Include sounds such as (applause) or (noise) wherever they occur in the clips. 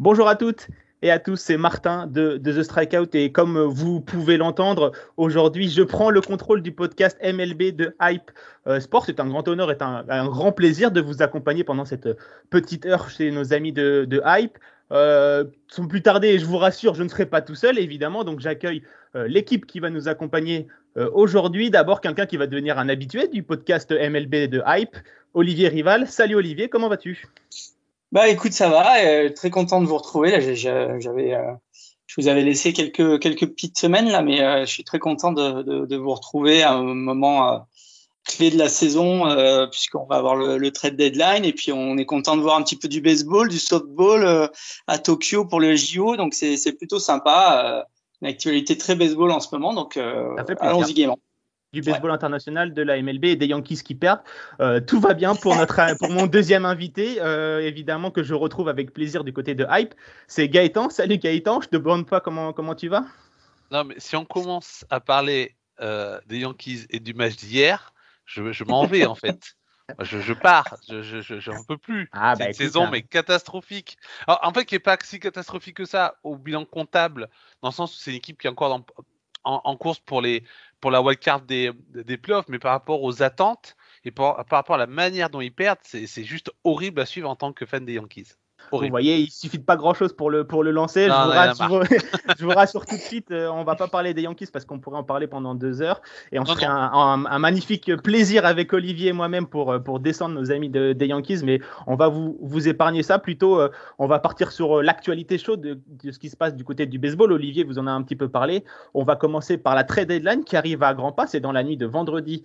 Bonjour à toutes et à tous, c'est Martin de, The Strikeout et comme vous pouvez l'entendre, aujourd'hui je prends le contrôle du podcast MLB de Hype euh, Sport. C'est un grand honneur et un, grand plaisir de vous accompagner pendant cette petite heure chez nos amis de, Hype. Euh, sans plus tarder, je vous rassure, je ne serai pas tout seul évidemment, donc j'accueille euh, l'équipe qui va nous accompagner aujourd'hui. D'abord quelqu'un qui va devenir un habitué du podcast MLB de Hype, Olivier Rival. Salut Olivier, comment vas-tu? Bah écoute, ça va. Euh, très content de vous retrouver. Là, j'avais, euh, je vous avais laissé quelques quelques petites semaines là, mais euh, je suis très content de, de, de, vous retrouver à un moment euh, clé de la saison euh, puisqu'on va avoir le, le, trade deadline et puis on est content de voir un petit peu du baseball, du softball à Tokyo pour le JO. Donc c'est c'est plutôt sympa. une actualité très baseball en ce moment. Donc allons-y gaiement du baseball ouais. international, de la MLB et des Yankees qui perdent. Euh, tout va bien pour, notre, (laughs) pour mon deuxième invité, euh, évidemment que je retrouve avec plaisir du côté de Hype. C'est Gaëtan. Salut Gaëtan, je te demande pas comment, comment tu vas? Non, mais si on commence à parler euh, des Yankees et du match d'hier, je, je m'en vais en fait. (laughs) Je, je, pars, je j'en peux plus. Ah, bah, C'est une saison hein. mais catastrophique. Alors, en fait, qui n'est pas si catastrophique que ça au bilan comptable, dans le sens où c'est une équipe qui est encore dans, en, course pour la wildcard des, des playoffs, mais par rapport aux attentes et par rapport à la manière dont ils perdent, c'est juste horrible à suivre en tant que fan des Yankees. Horrible. Vous voyez, il suffit de pas grand chose pour le, pour le lancer. Non, je, vous rassure, (laughs) je, vous rassure, tout de suite, euh, on va pas parler des Yankees parce qu'on pourrait en parler pendant deux heures. Et on serait un, un, un, magnifique plaisir avec Olivier et moi-même pour, euh, pour descendre nos amis de, des Yankees. Mais on va vous, vous épargner ça. Plutôt, euh, on va partir sur l'actualité chaude de, de, ce qui se passe du côté du baseball. Olivier vous en a un petit peu parlé. On va commencer par la trade deadline qui arrive à grands pas. C'est dans la nuit de vendredi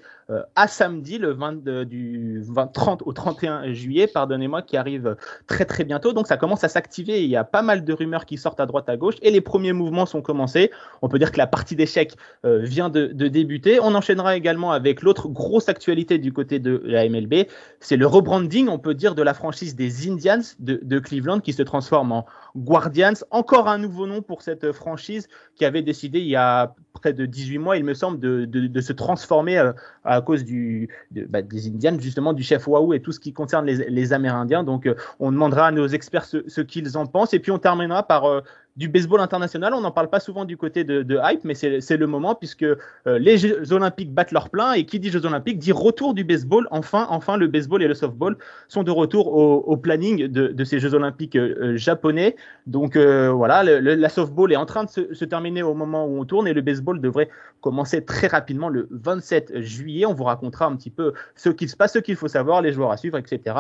à samedi, le 20, du 20, 30 au 31 juillet, pardonnez-moi, qui arrive très très bientôt. Donc ça commence à s'activer. Il y a pas mal de rumeurs qui sortent à droite à gauche et les premiers mouvements sont commencés. On peut dire que la partie d'échecs euh, vient de, débuter. On enchaînera également avec l'autre grosse actualité du côté de la MLB. C'est le rebranding, on peut dire, de la franchise des Indians de, de Cleveland qui se transforme en Guardians. Encore un nouveau nom pour cette franchise qui avait décidé il y a près de 18 mois, il me semble, de, de, se transformer euh, à cause du, bah, des Indians, justement, du chef Wahoo et tout ce qui concerne les, les Amérindiens. Donc, euh, on demandera à nos experts ce, ce qu'ils en pensent. Et puis, on terminera par euh, du baseball international. On n'en parle pas souvent du côté de, hype, mais c'est le moment puisque euh, les Jeux Olympiques battent leur plein et qui dit Jeux Olympiques dit retour du baseball. Enfin, enfin, le baseball et le softball sont de retour au, planning de, ces Jeux Olympiques euh, japonais. Donc euh, voilà, le, la softball est en train de se, se, terminer au moment où on tourne et le baseball devrait commencer très rapidement le 27 juillet. On vous racontera un petit peu ce qui se passe, ce qu'il faut savoir, les joueurs à suivre, etc.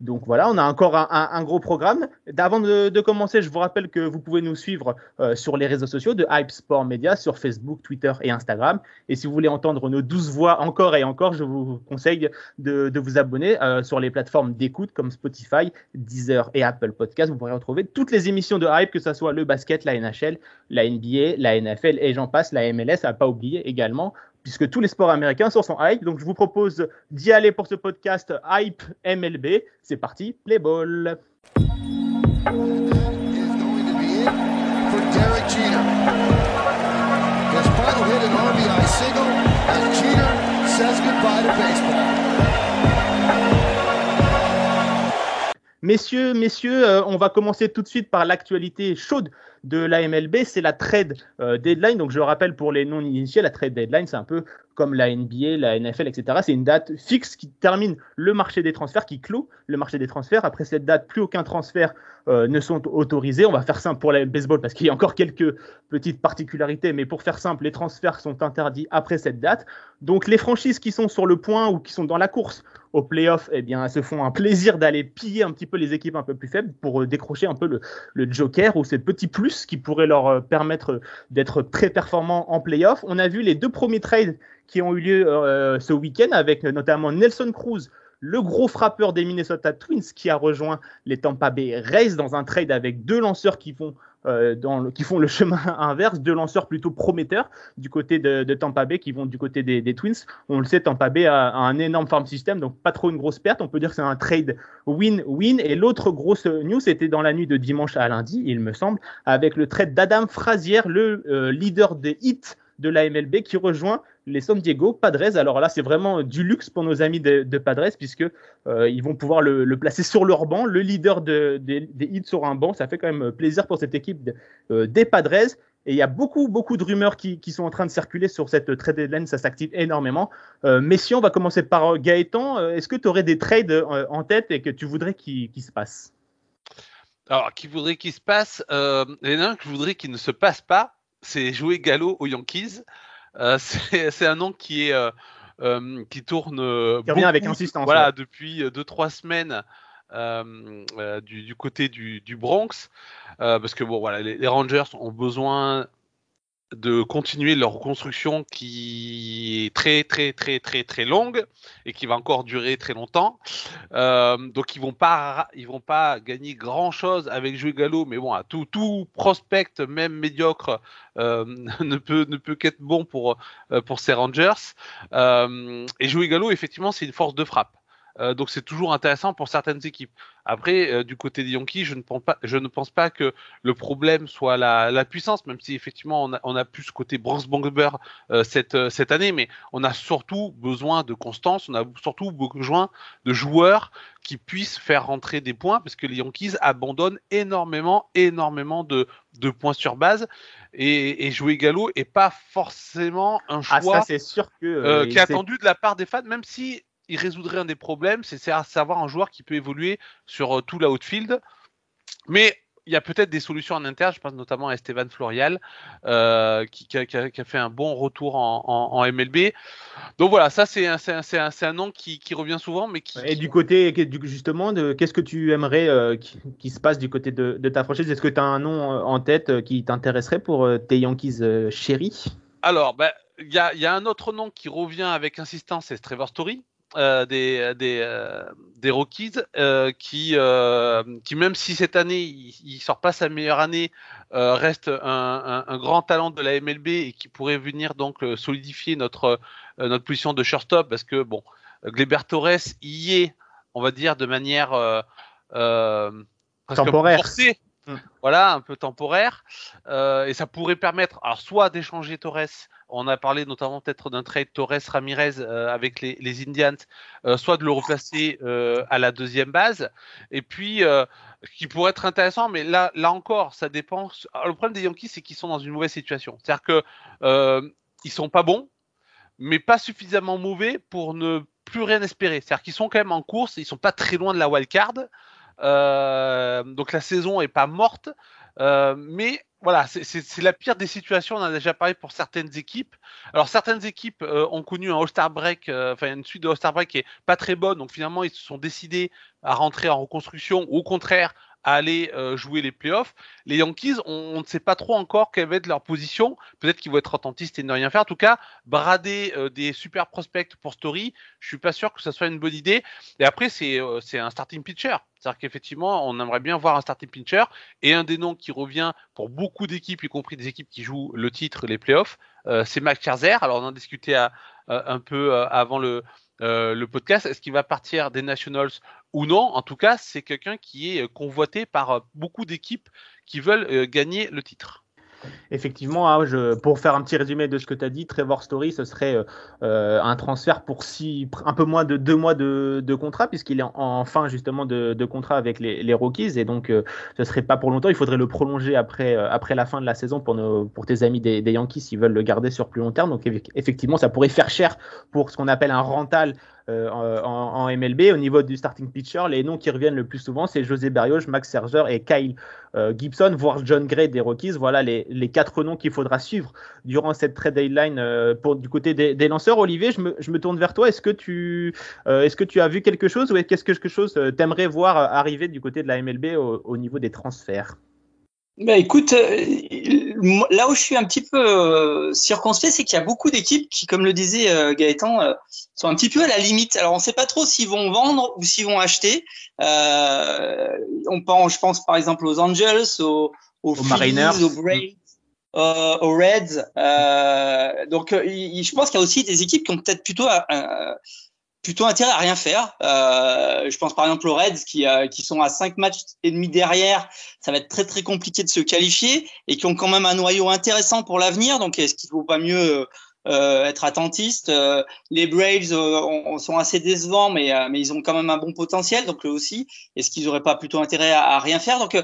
Donc voilà, on a encore un, gros programme. Avant de, commencer, je vous rappelle que vous pouvez nous suivre euh, sur les réseaux sociaux de Hype Sport Media, sur Facebook, Twitter et Instagram. Et si vous voulez entendre nos douze voix encore et encore, je vous conseille de, de vous abonner euh, sur les plateformes d'écoute comme Spotify, Deezer et Apple Podcast. Vous pourrez retrouver toutes les émissions de Hype, que ce soit le basket, la NHL, la NBA, la NFL et j'en passe, la MLS, à pas oublier également puisque tous les sports américains sont en hype. Donc je vous propose d'y aller pour ce podcast Hype MLB. C'est parti, play ball. Messieurs, messieurs, euh, on va commencer tout de suite par l'actualité chaude de la MLB, c'est la trade deadline. Donc je le rappelle pour les non-initiés, la trade deadline, c'est un peu comme la NBA, la NFL, etc. C'est une date fixe qui termine le marché des transferts, qui clôt le marché des transferts. Après cette date, plus aucun transfert euh, ne sont autorisés. On va faire simple pour le baseball parce qu'il y a encore quelques petites particularités, mais pour faire simple, les transferts sont interdits après cette date. Donc les franchises qui sont sur le point ou qui sont dans la course au playoff, eh bien, se font un plaisir d'aller piller un petit peu les équipes un peu plus faibles pour euh, décrocher un peu le, le joker ou ces petits plus qui pourraient leur euh, permettre d'être très performants en playoff. On a vu les deux premiers trades qui ont eu lieu euh, ce week-end avec notamment Nelson Cruz, le gros frappeur des Minnesota Twins qui a rejoint les Tampa Bay Rays dans un trade avec deux lanceurs qui font, euh, dans qui font le (laughs) chemin inverse, deux lanceurs plutôt prometteurs du côté de, Tampa Bay qui vont du côté des, Twins. On le sait, Tampa Bay a, un énorme farm system, donc pas trop une grosse perte. On peut dire que c'est un trade win-win. Et l'autre grosse news, c'était dans la nuit de dimanche à lundi, il me semble, avec le trade d'Adam Frazier, le euh, leader des hits de la MLB qui rejoint les San Diego Padres. Alors là, c'est vraiment du luxe pour nos amis de, Padres puisque euh, ils vont pouvoir le, placer sur leur banc. Le leader des hits sur un banc, ça fait quand même plaisir pour cette équipe euh, des Padres. Et il y a beaucoup, beaucoup de rumeurs qui, sont en train de circuler sur cette trade deadline. Ça s'active énormément. Euh, si on va commencer par Gaëtan. Euh, est-ce que tu aurais des trades en tête et que tu voudrais qu'ils se passent Alors, qui voudrait qu'il se passe Il y que je voudrais qu'il ne se passe pas. C'est jouer Gallo aux Yankees. Euh, (laughs) c'est un nom qui est euh, euh, qui tourne qui avec insistance. Voilà, depuis 2-3 semaines. du, côté du, Bronx, parce que bon voilà, les Rangers ont besoin de continuer leur reconstruction qui est très très très très très longue et qui va encore durer très longtemps. Euh, donc ils vont pas ils vont pas gagner grand chose avec Jouer Gallo, mais bon, tout tout prospect même médiocre euh, (laughs) ne peut qu'être bon pour euh, pour ces Rangers. et Jouer Gallo effectivement c'est une force de frappe. Euh, donc c'est toujours intéressant pour certaines équipes. Après, euh, du côté des Yankees, je ne, pense pas, je ne pense pas que le problème soit la, puissance, même si effectivement on a, on a plus ce côté Bronx Bomber euh, cette, cette année, mais on a surtout besoin de constance, on a surtout besoin de joueurs qui puissent faire rentrer des points, parce que les Yankees abandonnent énormément, énormément de, de points sur base. Et, jouer Gallo est pas forcément un choix ah, ça, c'est sûr que, qui est attendu de la part des fans, même si il résoudrait un des problèmes, c'est à savoir un joueur qui peut évoluer sur euh, tout l'outfield. Mais il y a peut-être des solutions en interne, je pense notamment à Esteban Florial, euh, qui, a, fait un bon retour en, MLB. Donc voilà, ça c'est un, un, nom qui, revient souvent. Mais qui, Et du côté, justement, qu'est-ce que tu aimerais euh, qui, se passe du côté de, ta franchise? Est-ce que tu as un nom en tête qui t'intéresserait pour tes Yankees chéris? Alors, ben, il y, a, un autre nom qui revient avec insistance, c'est Trevor Story. Euh, des, des, euh, des Rockies euh, qui, qui, même si cette année il, sort pas sa meilleure année, reste un, un, grand talent de la MLB et qui pourrait venir donc solidifier notre, notre position de shortstop parce que bon, Gleber Torres y est, on va dire, de manière temporaire. Mm. Voilà, un peu temporaire. et ça pourrait permettre, alors soit d'échanger Torres on a parlé notamment peut-être d'un trade Torres-Ramirez euh, avec les, Indians, euh, soit de le replacer euh, à la deuxième base. Et puis, qui pourrait être intéressant, mais là, là encore, ça dépend. le problème des Yankees, c'est qu'ils sont dans une mauvaise situation. C'est-à-dire qu'ils ils sont pas bons, mais pas suffisamment mauvais pour ne plus rien espérer. C'est-à-dire qu'ils sont quand même en course, ils sont pas très loin de la wild card. donc la saison est pas morte, mais voilà, c'est la pire des situations. On a déjà parlé pour certaines équipes. Alors certaines équipes euh, ont connu un All-Star break, euh, enfin une suite de All-Star break qui est pas très bonne. Donc finalement, ils se sont décidés à rentrer en reconstruction au contraire aller euh, jouer les playoffs. Les Yankees, on, ne sait pas trop encore quelle va être leur position. Peut-être qu'ils vont être attentistes et ne rien faire. En tout cas, brader euh, des super prospects pour Story, je suis pas sûr que ce soit une bonne idée. Et après, c'est euh, un starting pitcher. C'est-à-dire qu'effectivement, on aimerait bien voir un starting pitcher. Et un des noms qui revient pour beaucoup d'équipes, y compris des équipes qui jouent le titre, les playoffs, c'est Max Scherzer. Alors, on en discutait un peu avant le, le podcast. Est-ce qu'il va partir des Nationals ou non, en tout cas, c'est quelqu'un qui est euh, convoité par euh, beaucoup d'équipes qui veulent euh, gagner le titre. Effectivement, hein, pour faire un petit résumé de ce que tu as dit, Trevor Story, ce serait euh, un transfert pour six, un peu moins de deux mois de, contrat, puisqu'il est en, fin justement de, contrat avec les, Rockies, et donc ce serait pas pour longtemps. Il faudrait le prolonger après, après la fin de la saison pour, nos, pour tes amis des, des Yankees s'ils veulent le garder sur plus long terme. Donc effectivement, ça pourrait faire cher pour ce qu'on appelle un rental euh, en, MLB. Au niveau du starting pitcher, les noms qui reviennent le plus souvent, c'est José Berrios, Max Scherzer et Kyle euh, Gibson, voire John Gray des Rockies. Voilà les, quatre noms qu'il faudra suivre durant cette trade deadline euh, du côté des, lanceurs. Olivier, je me, tourne vers toi. Est-ce que, tu, est-ce que tu as vu quelque chose ou est-ce que quelque chose t'aimerais voir arriver du côté de la MLB au niveau des transferts? Bah écoute, euh, là où je suis un petit peu euh, circonspect, c'est qu'il y a beaucoup d'équipes qui, comme le disait euh, Gaëtan, sont un petit peu à la limite. Alors on ne sait pas trop s'ils vont vendre ou s'ils vont acheter. on pense, je pense par exemple aux Angels, aux, aux, aux Mariners, aux Braves. aux Reds. donc, je pense qu'il y a aussi des équipes qui ont peut-être plutôt plutôt intérêt à rien faire. Euh, je pense par exemple aux Reds qui, euh, sont à 5 matchs et demi derrière. Ça va être très très compliqué de se qualifier et qui ont quand même un noyau intéressant pour l'avenir. Donc est-ce qu'il vaut pas mieux euh, être attentiste. Euh, les Braves euh, sont assez décevants, mais, mais ils ont quand même un bon potentiel. Donc eux aussi, est-ce qu'ils n'auraient pas plutôt intérêt à, rien faire Donc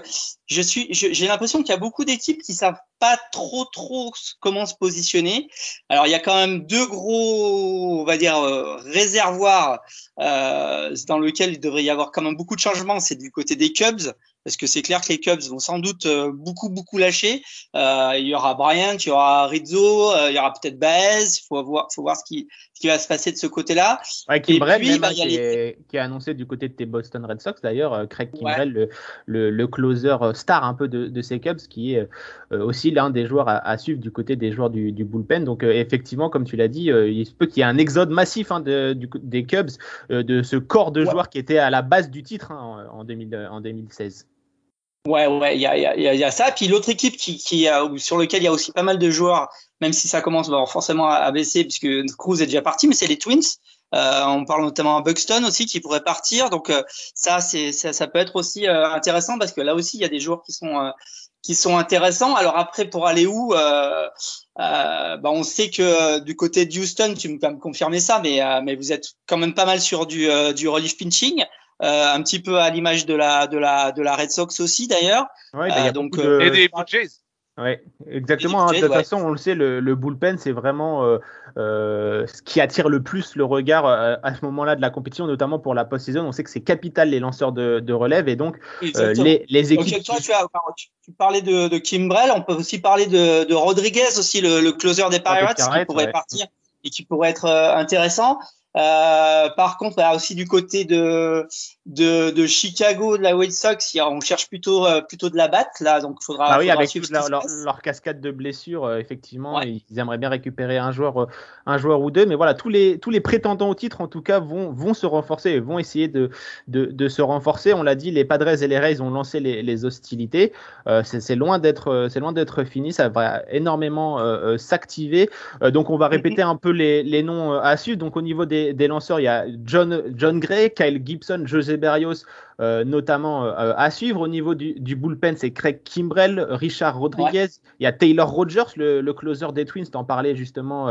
je j'ai l'impression qu'il y a beaucoup d'équipes qui savent pas trop trop comment se positionner. Alors il y a quand même deux gros, on va dire réservoirs euh, dans lesquels il devrait y avoir quand même beaucoup de changements. C'est du côté des Cubs parce que c'est clair que les Cubs vont sans doute euh, beaucoup beaucoup lâcher. Euh, il y aura Bryant, il y aura Rizzo, euh, il y aura peut-être Baez. Faut voir, faut voir ce qui, qui va se passer de ce côté-là. Ouais, Kimbrel, bah, qui, est, qui, a annoncé du côté de tes Boston Red Sox d'ailleurs, Craig Kimbrel, le, le, le, closer star un peu de, de ces Cubs, qui est aussi l'un des joueurs à, à, suivre du côté des joueurs du, du bullpen. Donc effectivement, comme tu l'as dit, il se peut qu'il y ait un exode massif hein, de, du, des Cubs, de ce corps de joueurs qui était à la base du titre hein, en, 2000, en 2016. Ouais, ouais, il y a, y, a, y a, ça. Puis l'autre équipe qui, qui a, sur lequel il y a aussi pas mal de joueurs, même si ça commence bon, forcément à, baisser puisque Cruz est déjà parti, mais c'est les Twins. Euh, on parle notamment à Buxton aussi qui pourrait partir. Donc euh, ça, c'est ça, ça, peut être aussi euh, intéressant parce que là aussi il y a des joueurs qui sont euh, qui sont intéressants. Alors après pour aller où bah, On sait que du côté de Houston, tu peux me confirmer ça, mais mais vous êtes quand même pas mal sur du du relief pinching. Euh, un petit peu à l'image de la, de, la, de la Red Sox aussi d'ailleurs. Ouais, bah, euh, donc, euh, et des Blue Jays. Oui, exactement. Hein. de toute façon, on le sait, le, le bullpen, c'est vraiment euh, euh, ce qui attire le plus le regard à ce moment-là de la compétition, notamment pour la post-saison. On sait que c'est capital les lanceurs de, de, relève et donc euh, les, les, équipes. toi, tu, as, tu, parlais de, de Kimbrel, on peut aussi parler de, de Rodriguez, aussi le, le closer des Pirates, qui pourrait partir et qui pourrait être intéressant. Euh, par contre, aussi du côté de, de, de, Chicago, de la White Sox, on cherche plutôt euh, plutôt de la batte là, donc il faudra. Ah oui, avec leur, cascade de blessures, euh, effectivement, ils aimeraient bien récupérer un joueur, un joueur ou deux, mais voilà, tous les tous les prétendants au titre, en tout cas, vont vont se renforcer, vont essayer de de, de se renforcer. On l'a dit, les Padres et les Rays ont lancé les, les hostilités. c'est loin d'être c'est loin d'être fini, ça va énormément s'activer. donc on va répéter un peu les, les noms à suivre. Donc au niveau des des, lanceurs, il y a John, John Gray, Kyle Gibson, José Berrios, euh, notamment euh, à suivre. Au niveau du, bullpen, c'est Craig Kimbrell, Richard Rodriguez, il y a Taylor Rogers, le, closer des Twins, t'en parlais justement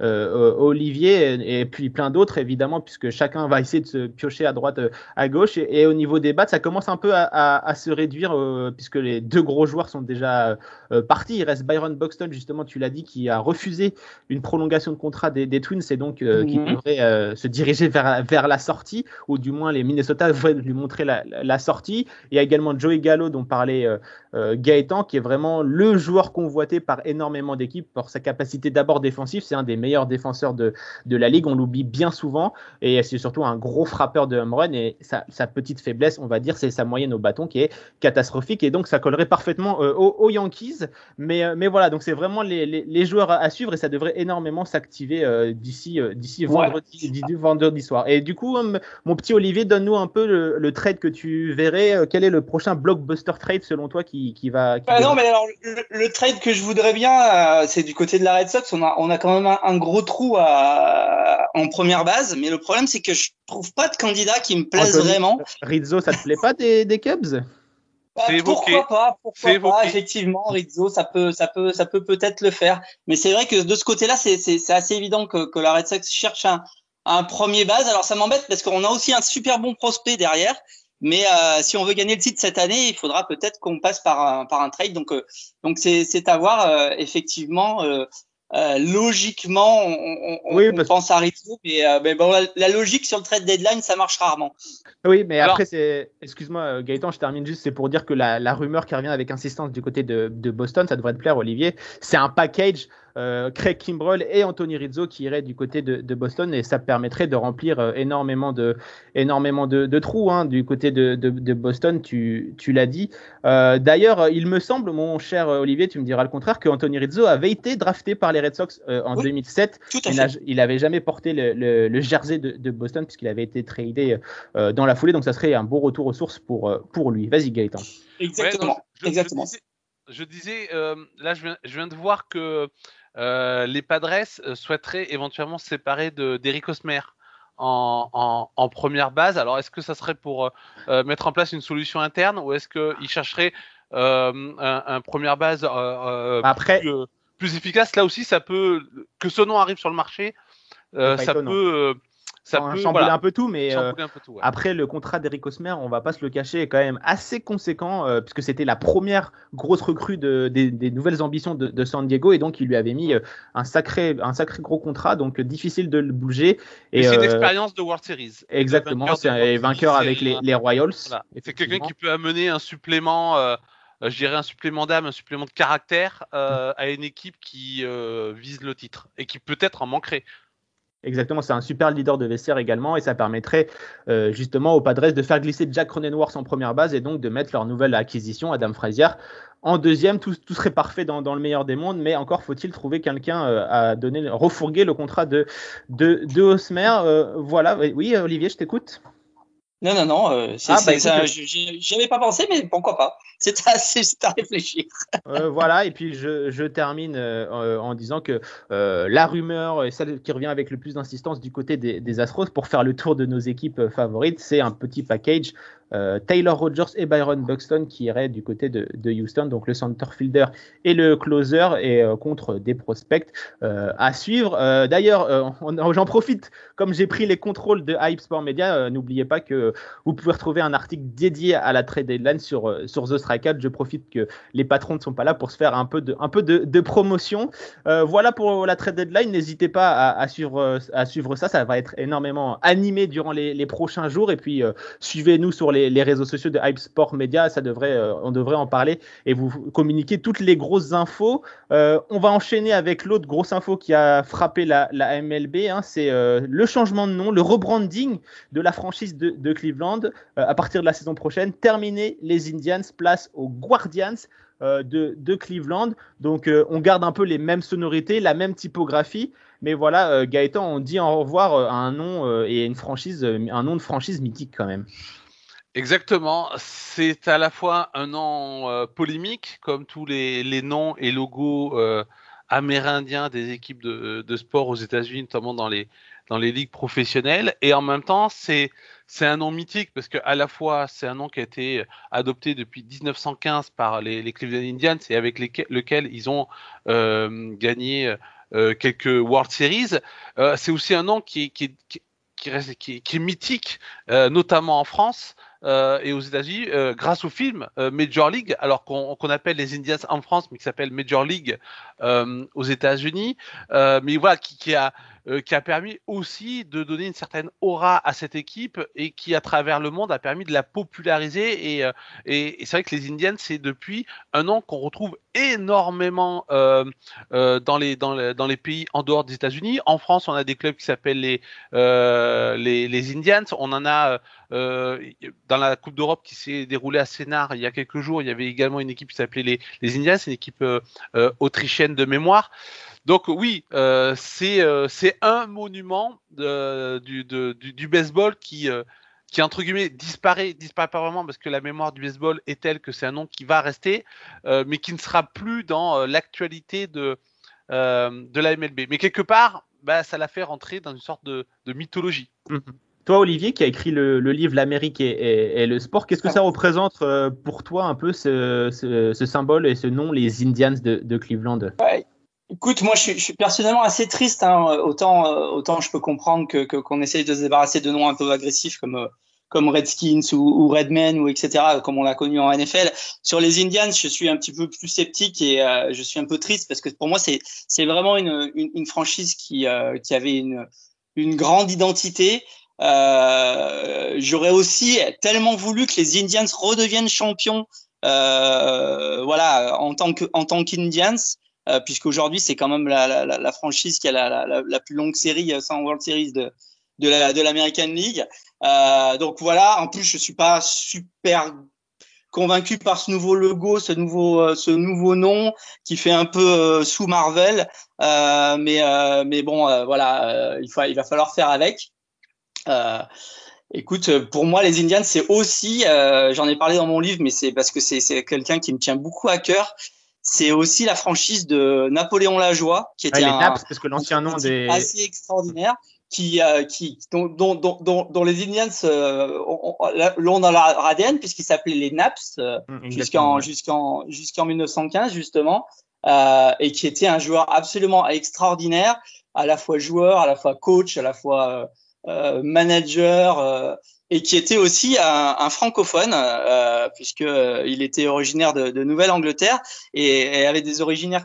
euh, Olivier, et, puis plein d'autres évidemment, puisque chacun va essayer de se piocher à droite, à gauche. Et, au niveau des bats, ça commence un peu à, se réduire, puisque les deux gros joueurs sont déjà partis. Il reste Byron Buxton, justement, tu l'as dit, qui a refusé une prolongation de contrat des, Twins, et donc qui mhm. devrait se diriger vers, vers la sortie, ou du moins les Minnesota devraient lui montrer la, sortie. Il y a également Joey Gallo dont parlait euh, euh, Gaëtan, qui est vraiment le joueur convoité par énormément d'équipes pour sa capacité d'abord défensive. C'est un des meilleurs défenseurs de, de la ligue, on l'oublie bien souvent. Et c'est surtout un gros frappeur de home run. Et sa, sa petite faiblesse, on va dire, c'est sa moyenne au bâton qui est catastrophique. Et donc ça collerait parfaitement euh, aux, Yankees. Mais, mais voilà, donc c'est vraiment les, les, joueurs à, suivre et ça devrait énormément s'activer d'ici d'ici vendredi, vendredi soir. Et du coup, mon petit Olivier, donne-nous un peu le, le trade que tu verrais euh, Quel est le prochain blockbuster trade selon toi qui, qui va bah Non, mais alors le, trade que je voudrais bien, euh, c'est du côté de la Red Sox. On a, on a quand même un, gros trou à, en première base, mais le problème c'est que je trouve pas de candidat qui me plaise vraiment. Rizzo, ça te plaît pas des, des Cubs? Bah, pourquoi pas, pourquoi pas, effectivement, Rizzo, ça peut, ça peut, ça peut peut-être le faire. Mais c'est vrai que de ce côté-là, c'est, c'est, assez évident que, que la Red Sox cherche un, un premier base. Alors ça m'embête parce qu'on a aussi un super bon prospect derrière. Mais euh, si on veut gagner le titre cette année, il faudra peut-être qu'on passe par un, par un trade. Donc, euh, donc c'est, c'est à voir euh, effectivement. Euh, euh, logiquement, on, on, pense à Rizzo, mais, euh, mais bon, la, logique sur le trade deadline, ça marche rarement. Oui, mais après, c'est. Excuse-moi, Gaëtan, je termine juste. C'est pour dire que la, la, rumeur qui revient avec insistance du côté de, de Boston, ça devrait te plaire, Olivier. C'est un package euh, Craig Kimbrell et Anthony Rizzo qui iraient du côté de, Boston et ça permettrait de remplir euh, énormément de, énormément de, trous hein, du côté de, Boston, tu, tu l'as dit. Euh, d'ailleurs, il me semble, mon cher Olivier, tu me diras le contraire, que Anthony Rizzo avait été drafté par les Red Sox en 2007. Il n'avait jamais porté le, jersey de, Boston puisqu'il avait été tradé dans la foulée, donc ça serait un beau retour aux sources pour, pour lui. Vas-y Gaëtan. Exactement. Exactement. Je disais, là, je viens, je viens, de voir que euh, les Padres euh, souhaiteraient éventuellement se séparer d'Eric Osmer en, première base. Alors, est-ce que ça serait pour euh, mettre en place une solution interne ou est-ce qu'ils chercheraient un, première base Après... plus, efficace? Là aussi, ça peut que ce nom arrive sur le marché, ça peut ça peut chambouler un peu tout, mais euh, après le contrat d'Eric Osmer, on va pas se le cacher, est quand même assez conséquent euh, puisque c'était la première grosse recrue de, des, nouvelles ambitions de, San Diego et donc il lui avait mis euh, un sacré, un sacré gros contrat, donc difficile de le bouger. Et, c'est une expérience de World Series. Exactement, c'est un vainqueur avec les, les Royals. C'est quelqu'un qui peut amener un supplément je dirais un supplément d'âme, un supplément de caractère à une équipe qui vise le titre et qui peut-être en manquerait. Exactement, c'est un super leader de vestiaire également et ça permettrait euh, justement aux Padres de faire glisser Jack Cronenworth en première base et donc de mettre leur nouvelle acquisition, Adam Frazier, en deuxième. Tout, serait parfait dans, le meilleur des mondes, mais encore faut-il trouver quelqu'un euh, à donner, refourguer le contrat de, de, Hosmer. Euh, voilà, oui, Olivier, je t'écoute. Non, non, non, euh, ah, bah, j'y avais pas pensé, mais pourquoi pas C'est à, (laughs) à, réfléchir. Euh, voilà, et puis je, je termine euh, en disant que la rumeur, et celle qui revient avec le plus d'insistance du côté des, des, Astros pour faire le tour de nos équipes favorites, c'est un petit package euh, Taylor Rogers et Byron Buxton qui iraient du côté de, Houston, donc le center fielder et le closer, et euh, contre des prospects euh, à suivre. D'ailleurs, j'en profite, comme j'ai pris les contrôles de Hype Sport Media, n'oubliez pas que vous pouvez retrouver un article dédié à la trade deadline sur, sur The Strikeout. Je profite que les patrons ne sont pas là pour se faire un peu de, promotion. voilà pour la trade deadline. N'hésitez pas à, suivre, ça. Ça va être énormément animé durant les prochains jours. Et puis, suivez-nous sur les les, réseaux sociaux de Hype Sport Media, ça devrait, euh, on devrait en parler et vous communiquer toutes les grosses infos. Euh, on va enchaîner avec l'autre grosse info qui a frappé la, MLB, hein, c'est euh, le changement de nom, le rebranding de la franchise de, Cleveland à partir de la saison prochaine. Terminer les Indians, place aux Guardians. de, Cleveland. Donc on garde un peu les mêmes sonorités, la même typographie, mais voilà, Gaëtan, on dit au revoir à un nom et une franchise, un nom de franchise mythique quand même. Exactement. C'est à la fois un nom euh, polémique, comme tous les, noms et logos euh, amérindiens des équipes de, sport aux États-Unis, notamment dans les, dans les ligues professionnelles. Et en même temps, c'est un nom mythique parce que à la fois c'est un nom qui a été adopté depuis 1915 par les, Cleveland Indians et avec lequel ils ont euh, gagné quelques World Series. c'est aussi un nom qui, qui, qui, qui, est mythique, notamment en France. Euh, et aux États-Unis euh, grâce au film euh, Major League, alors qu'on appelle les Indians en France, mais qui s'appelle Major League aux États-Unis, mais voilà, qui, a qui a permis aussi de donner une certaine aura à cette équipe et qui, à travers le monde, a permis de la populariser. Et, et, c'est vrai que les Indians, c'est depuis un nom qu'on retrouve énormément dans, les, dans, dans, les pays en dehors des États-Unis. En France, on a des clubs qui s'appellent les, les, les, Indians. On en a dans la Coupe d'Europe qui s'est déroulée à Sénart il y a quelques jours. Il y avait également une équipe qui s'appelait les, les Indians, une équipe autrichienne de mémoire. Donc oui, euh, euh, c'est un monument du, baseball qui, euh, entre guillemets disparaît, disparaît pas vraiment parce que la mémoire du baseball est telle que c'est un nom qui va rester, mais qui ne sera plus dans l'actualité de, de la MLB. Mais quelque part, bah, ça l'a fait rentrer dans une sorte de, mythologie. Mmh Toi, Olivier, qui a écrit le, livre L'Amérique et, le sport, qu'est-ce que ça représente pour toi un peu ce, symbole et ce nom, les Indians de, Cleveland? Écoute, moi, je suis, personnellement assez triste. Hein. Autant, autant je peux comprendre que qu'on essaye de se débarrasser de noms un peu agressifs comme comme Redskins ou, Redmen ou etc. comme on l'a connu en NFL. Sur les Indians, je suis un petit peu plus sceptique et euh, je suis un peu triste parce que pour moi c'est c'est vraiment une, une, franchise qui euh, qui avait une une grande identité. Euh, J'aurais aussi tellement voulu que les Indians redeviennent champions, euh, voilà, en tant que en tant qu'Indians. Euh, puisqu'aujourd'hui c'est quand même la, la, la, franchise qui a la, la, plus longue série sans World Series de, de la de l'American League. Euh, donc voilà. En plus, je suis pas super convaincu par ce nouveau logo, ce nouveau euh, ce nouveau nom qui fait un peu euh, sous Marvel. Euh, mais mais bon, voilà, il faut il va falloir faire avec. Écoute, pour moi, les Indians, c'est aussi, j'en ai parlé dans mon livre, mais c'est parce que c'est quelqu'un qui me tient beaucoup à cœur. C'est aussi la franchise de Napoléon Lajoie, qui était un, parce que l'ancien nom des assez extraordinaire qui, euh, qui dont, dont, dont, dont, les Indians euh, l'ont dans leur ADN puisqu'ils s'appelaient les Naps euh, mmh, jusqu'en jusqu'en jusqu'en 1915 justement euh, et qui était un joueur absolument extraordinaire à la fois joueur à la fois coach à la fois euh, manager et qui était aussi un, un francophone euh, puisque euh, il était originaire de, de Nouvelle-Angleterre et, et, avait des origines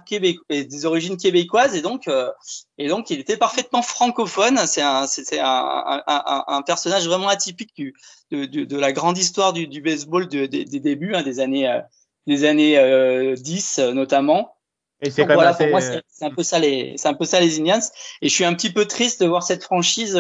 et des origines québécoises et donc euh, et donc il était parfaitement francophone. C'est un c'était un, un, un, personnage vraiment atypique du, de, de, de la grande histoire du, du baseball de, des débuts hein, des années euh, des années 10 notamment. Et c'est voilà, pour moi, c'est un peu ça les, c'est un peu ça les Indians. Et je suis un petit peu triste de voir cette franchise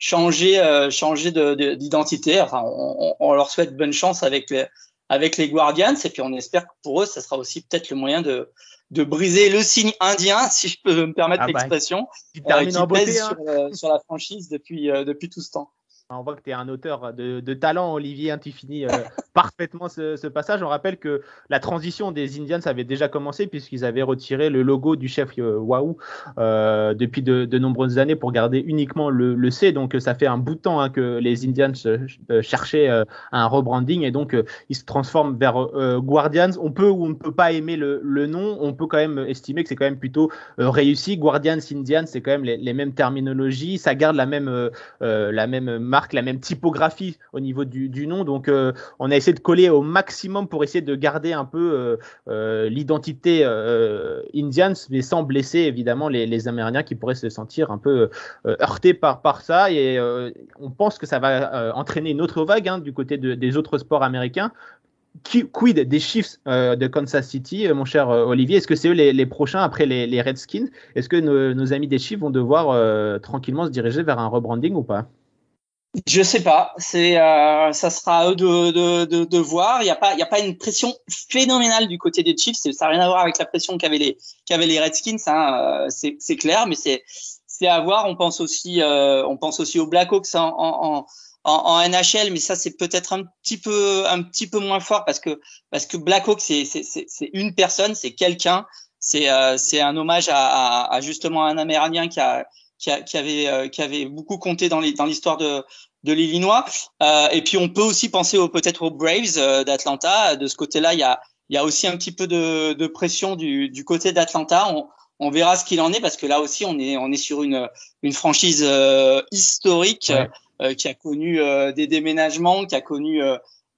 changer, euh, changer d'identité. De, enfin, on, on, leur souhaite bonne chance avec les, avec les Guardians et puis on espère que pour eux, ça sera aussi peut-être le moyen de, de briser le signe indien, si je peux me permettre ah bah, l'expression, qui, euh, qui pèse hein. sur, euh, sur, la franchise depuis, euh, depuis tout ce temps. On voit que tu es un auteur de, talent, Olivier. Hein, tu finis euh, (laughs) parfaitement ce, passage. On rappelle que la transition des Indians avait déjà commencé puisqu'ils avaient retiré le logo du chef euh, Wahoo euh, depuis de, nombreuses années pour garder uniquement le, C. Donc ça fait un bout de temps hein, que les Indians cherchaient un rebranding et donc ils se transforment vers Guardians. On peut ou on ne peut pas aimer le, nom. On peut quand même estimer que c'est quand même plutôt réussi. Guardians, Indians, c'est quand même les, les, mêmes terminologies. Ça garde la même, la même marque la même typographie au niveau du, nom. Donc, euh, on a essayé de coller au maximum pour essayer de garder un peu euh, euh, l'identité Indians, mais sans blesser évidemment les, Amérindiens qui pourraient se sentir un peu heurtés par, par ça. Et on pense que ça va entraîner une autre vague hein, du côté des autres sports américains quid des Chiefs de Kansas City, mon cher Olivier? Est-ce que c'est eux les, prochains après les, Redskins? Est-ce que nos, amis des Chiefs vont devoir tranquillement se diriger vers un rebranding ou pas? Je sais pas, c'est euh, ça sera à eux de, de, de, de voir. Il n'y a pas il y a pas une pression phénoménale du côté des Chiefs. Ça n'a rien à voir avec la pression qu'avaient les qu'avaient les Redskins. Hein. C'est c'est clair, mais c'est c'est à voir. On pense aussi euh, on pense aussi aux Blackhawks en, en, en, en NHL, mais ça c'est peut-être un petit peu un petit peu moins fort parce que parce que Blackhawks c'est c'est c'est une personne, c'est quelqu'un. C'est euh, c'est un hommage à, à, à justement un Amérindien qui a qui, a, qui, avait, euh, qui avait beaucoup compté dans l'histoire de, de l'Illinois. Euh, et puis on peut aussi penser peut-être aux Braves euh, d'Atlanta. De ce côté-là, il y a, il y a aussi un petit peu de, de pression du, du côté d'Atlanta. On, on, verra ce qu'il en est parce que là aussi on est, on est sur une, une franchise euh, historique qui a connu des déménagements, qui a connu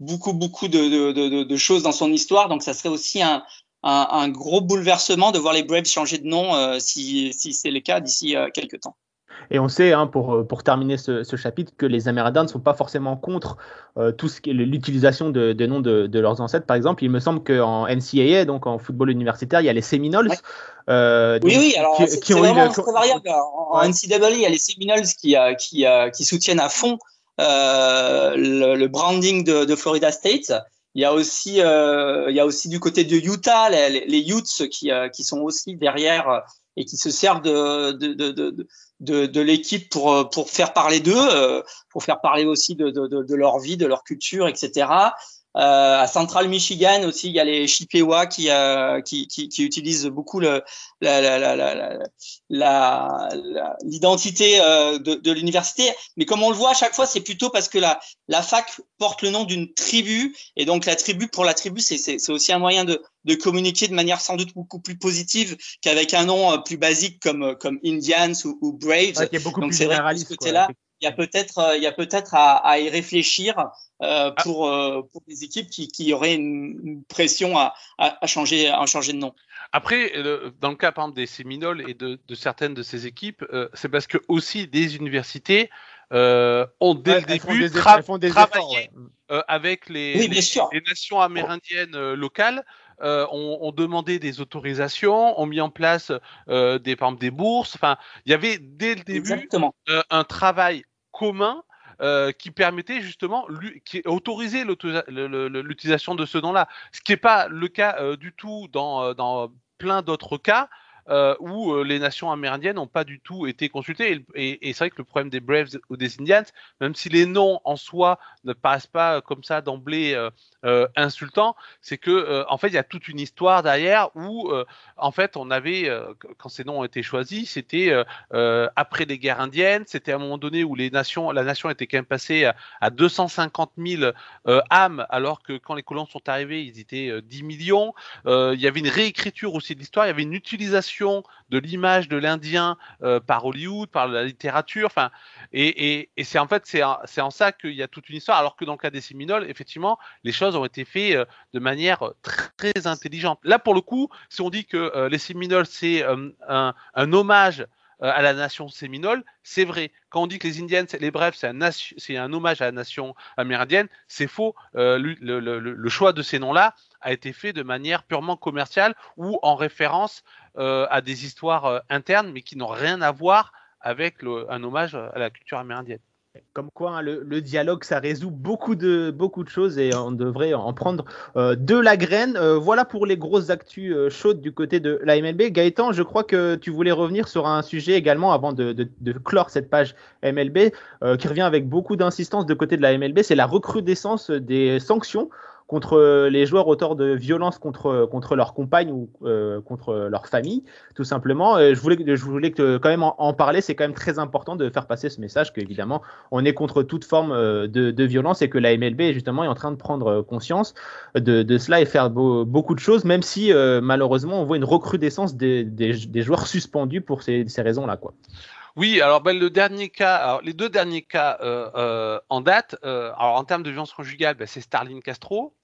beaucoup beaucoup de, de, de, choses dans son histoire. Donc ça serait aussi un, un, un, gros bouleversement de voir les Braves changer de nom euh, si, si c'est le cas d'ici euh, quelques temps. Et on sait, hein, pour, euh, pour terminer ce, ce, chapitre, que les Amérindiens ne sont pas forcément contre euh, tout ce qui l'utilisation de, de noms de, de, leurs ancêtres. Par exemple, il me semble qu'en NCAA, donc en football universitaire, il y a les Seminoles. Euh, oui, oui, alors c'est vraiment très variable. En, en NCAA, il y a les Seminoles qui, qui, qui soutiennent à fond le, le, branding de, de Florida State. Il y a aussi, euh, il y a aussi du côté de Utah les, les Utes qui, euh, qui sont aussi derrière euh, et qui se servent de, de, de, de, de l'équipe pour, pour faire parler d'eux, pour faire parler aussi de, de, de, leur vie, de leur culture, etc. Euh, à Central Michigan aussi, il y a les Chippewa qui, euh, qui, qui, qui, utilisent beaucoup le, la, la, la, la, l'identité euh, de, de l'université. Mais comme on le voit à chaque fois, c'est plutôt parce que la, la fac porte le nom d'une tribu. Et donc la tribu, pour la tribu, c'est, aussi un moyen de, de communiquer de manière sans doute beaucoup plus positive qu'avec un nom euh, plus basique comme, comme Indians ou, ou Braves. Ouais, beaucoup donc vrai ce côté-là, il y a peut-être euh, il y a peut-être à, à, y réfléchir euh, ah. pour, euh, pour des équipes qui, qui auraient une, pression à, à, changer à changer de nom. Après, dans le cas par exemple des Séminoles et de, de certaines de ces équipes, c'est parce que aussi des universités euh, ont dès le début travaillé avec les, oui, les, les, nations amérindiennes locales euh, ont, ont, demandé des autorisations, ont mis en place euh, des, par exemple, des bourses. Enfin, il y avait dès le début euh, un travail commun euh, qui permettait justement qui autoriser l'utilisation de ce nom-là, ce qui n'est pas le cas euh, du tout euh, dans plein d'autres cas. Euh, où euh, les nations amérindiennes n'ont pas du tout été consultées. Et, c'est vrai que le problème des Braves ou des Indians, même si les noms en soi ne passent pas comme ça d'emblée euh, euh insultants, c'est que en fait il y a toute une histoire derrière où en fait on avait quand ces noms ont été choisis, c'était après les guerres indiennes, c'était à un moment donné où la nation était quand même passée à, à 250 000 âmes, alors que quand les colons sont arrivés, ils étaient 10 millions. il y avait une réécriture aussi de l'histoire, il y avait une utilisation de l'image de l'Indien euh, par Hollywood, par la littérature. Enfin, et, c'est en fait c'est en ça qu'il y a toute une histoire. Alors que dans le cas des Séminoles, effectivement, les choses ont été faites euh, de manière très, intelligente. Là, pour le coup, si on dit que euh, les Séminoles c'est un, hommage à la nation séminole, c'est vrai. Quand on dit que les Indiens, les Brefs, c'est un, hommage à la nation amérindienne, c'est faux. le, le, choix de ces noms-là a été fait de manière purement commerciale ou en référence euh, à des histoires euh, internes, mais qui n'ont rien à voir avec un hommage à la culture amérindienne. Comme quoi, hein, le, dialogue, ça résout beaucoup de, choses et on devrait en prendre euh, de la graine. voilà pour les grosses actus chaudes du côté de la MLB. Gaëtan, je crois que tu voulais revenir sur un sujet également avant de, de clore cette page MLB qui revient avec beaucoup d'insistance de côté de la MLB. C'est la recrudescence des sanctions contre les joueurs auteurs de violences contre, contre leur compagne ou euh, contre leur famille, tout simplement. je voulais, je voulais que, quand même en, parler. C'est quand même très important de faire passer ce message qu'évidemment, on est contre toute forme euh, de, violence et que la MLB, justement, est en train de prendre conscience de, cela et faire beaucoup de choses, même si euh, malheureusement, on voit une recrudescence des, des, joueurs suspendus pour ces, ces raisons-là. quoi. Oui, alors ben, le dernier cas, les deux derniers cas euh, euh, en date, euh, alors en termes de violence conjugale, ben, c'est Starlin Castro, euh,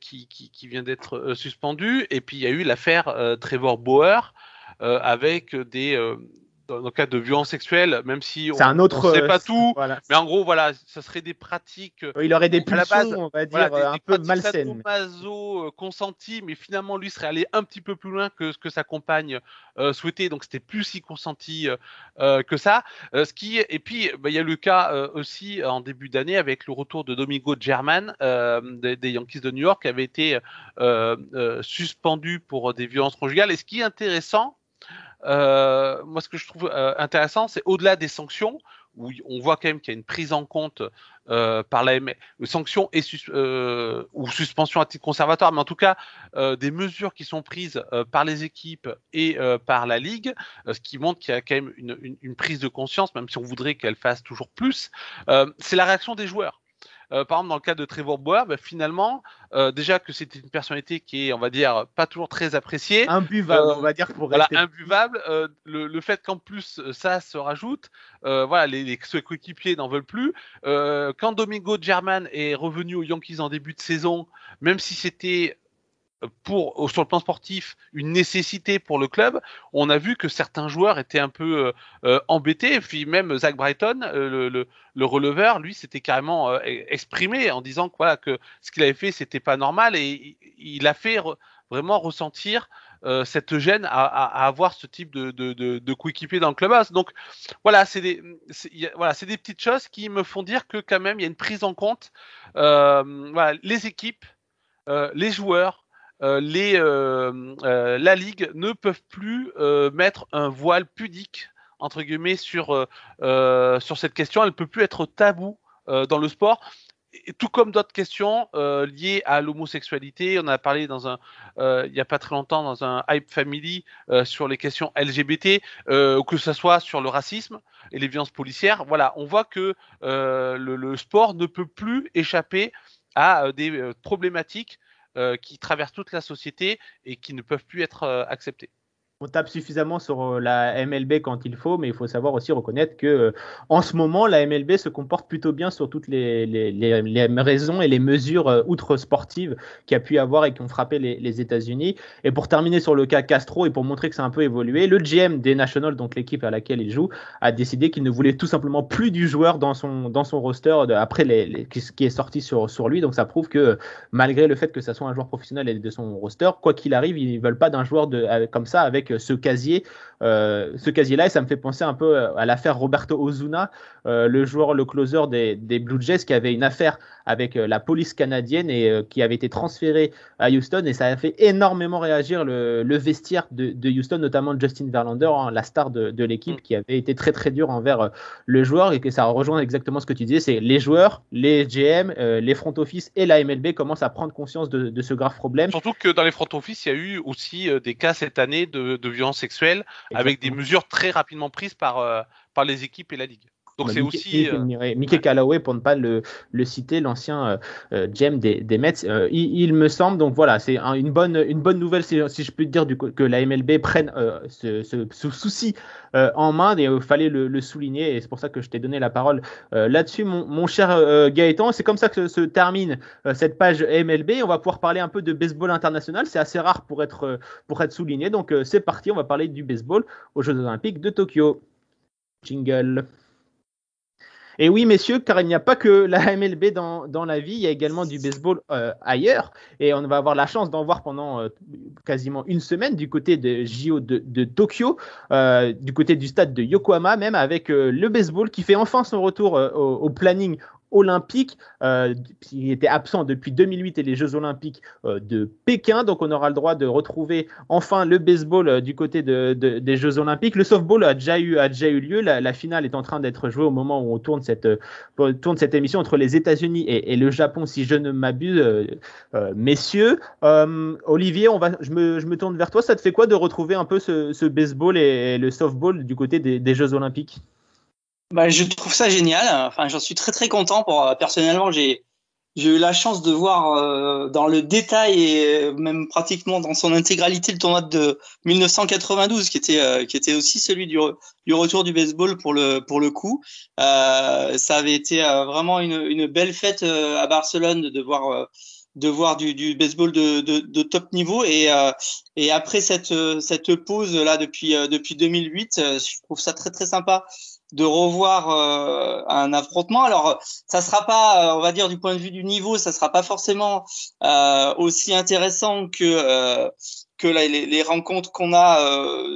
qui, qui, qui, vient d'être euh, suspendu. Et puis il y a eu l'affaire euh, Trevor Bauer avec des dans le cas de violence sexuelle, même si on ne sait pas tout, mais en gros, voilà, ça serait des pratiques. Il aurait des pulsions, on va dire, un peu malsaines. maso consenti, mais finalement, lui serait allé un petit peu plus loin que ce que sa compagne euh, souhaitait, donc c'était plus si consenti euh, que ça. ce qui, et puis, bah, il y a le cas aussi en début d'année avec le retour de Domingo German des, des, Yankees de New York, qui avait été suspendu pour des violences conjugales. Et ce qui est intéressant, euh, moi, ce que je trouve euh, intéressant, c'est au-delà des sanctions, où on voit quand même qu'il y a une prise en compte euh, par la sanctions et ou suspension à titre conservatoire, mais en tout cas des mesures qui sont prises par les équipes et par la ligue, ce qui montre qu'il y a quand même une, une, prise de conscience, même si on voudrait qu'elle fasse toujours plus. c'est la réaction des joueurs. Euh, par exemple, dans le cas de Trevor Bauer, bah, finalement, euh, déjà que c'était une personnalité qui est, on va dire, pas toujours très appréciée. Imbuvable, euh, on va dire, pour voilà, imbuvable. Le, le, fait qu'en plus ça se rajoute, voilà, les, les coéquipiers n'en veulent plus. quand Domingo German est revenu aux Yankees en début de saison, même si c'était sur le plan sportif une nécessité pour le club, on a vu que certains joueurs étaient un peu euh, euh embêtés. Et puis même Zach Brighton, euh, le, le, le, releveur, lui, s'était carrément euh, exprimé en disant que, ce qu'il avait fait, c'était pas normal et il a fait vraiment ressentir cette gêne à, avoir ce type de, de, de, coéquipier dans le clubhouse. Donc voilà, c'est des, petites choses qui me font dire que quand même il y a une prise en compte. les équipes, les joueurs, les, euh, euh, la Ligue ne peuvent plus mettre un voile pudique entre guillemets sur, sur cette question. Elle ne peut plus être tabou dans le sport. tout comme d'autres questions euh, liées à l'homosexualité. On a parlé euh, il n'y a pas très longtemps dans un Hype Family euh, sur les questions LGBT, que ce soit sur le racisme et les violences policières. Voilà, on voit que le, sport ne peut plus échapper à des problématiques qui traversent toute la société et qui ne peuvent plus être acceptées on tape suffisamment sur euh, la MLB quand il faut, mais il faut savoir aussi reconnaître que euh, en ce moment, la MLB se comporte plutôt bien sur toutes les, raisons et les mesures euh, outre sportives qu'il y a pu avoir et qui ont frappé les, États-Unis. Et pour terminer sur le cas Castro et pour montrer que ça a un peu évolué, le GM des Nationals, donc l'équipe à laquelle il joue, a décidé qu'il ne voulait tout simplement plus du joueur dans son, dans son roster après les, ce qui est sorti sur, sur lui. Donc ça prouve que malgré le fait que ça soit un joueur professionnel et de son roster, quoi qu'il arrive, ils ne veulent pas d'un joueur de, comme ça avec ce casier, euh, ce casier-là, et ça me fait penser un peu à l'affaire Roberto Ozuna, euh, le joueur, le closer des, des, Blue Jays, qui avait une affaire avec euh, la police canadienne et qui avait été transféré à Houston, et ça a fait énormément réagir le, vestiaire de, Houston, notamment Justin Verlander, hein, la star de, l'équipe, mm. qui avait été très très dur envers le joueur, et que ça rejoint exactement ce que tu disais, c'est les joueurs, les GM, les front office et la MLB commencent à prendre conscience de, ce grave problème. Surtout que dans les front office, il y a eu aussi des cas cette année de, de violences sexuelles avec des mesures très rapidement prises par, euh, par les équipes et la ligue. Donc bah, c'est aussi. Euh, Mickey Callaway, pour ne pas le, le citer, l'ancien euh, GM des, des Mets, il, me semble. Donc voilà, c'est une, bonne, une bonne nouvelle, si, je peux dire, du, que la MLB prenne ce, ce, souci en main. Et il fallait le, souligner. Et c'est pour ça que je t'ai donné la parole là-dessus, mon, mon, cher Gaëtan. C'est comme ça que se, termine cette page MLB. On va pouvoir parler un peu de baseball international. C'est assez rare pour être, pour être souligné. Donc c'est parti, on va parler du baseball aux Jeux Olympiques de Tokyo. Jingle. Et oui, messieurs, car il n'y a pas que la (laughs) MLB dans, la vie, il y a également du baseball euh, ailleurs. Et on va avoir la chance d'en voir pendant euh, quasiment une semaine du côté de JO de, Tokyo, euh, du côté du stade de Yokohama, même avec le baseball qui fait enfin son retour au, planning olympique. Euh, il était absent depuis 2008 et les Jeux olympiques euh, de Pékin. Donc on aura le droit de retrouver enfin le baseball euh, du côté des Jeux olympiques. Le softball a déjà eu, lieu. La, finale est en train d'être jouée au moment où on tourne cette, émission entre les États-Unis et, le Japon, si je ne m'abuse, messieurs. Olivier, je, me, tourne vers toi. Ça te fait quoi de retrouver un peu ce, baseball et, le softball du côté des Jeux olympiques? Bah, je trouve ça génial. Enfin, j'en suis très très content. Pour euh, personnellement, j'ai eu la chance de voir euh, dans le détail et même pratiquement dans son intégralité le tournoi de 1992, qui était euh, qui était aussi celui du, du retour du baseball pour le pour le coup. ça avait été vraiment une, une belle fête à Barcelone de voir de voir du, du baseball de, de, de, top niveau et et après cette cette pause là depuis depuis 2008, je trouve ça très très sympa de revoir euh, un affrontement. Alors, ça sera pas, euh, on va dire du point de vue du niveau, ça sera pas forcément euh, aussi intéressant que que les, rencontres qu'on a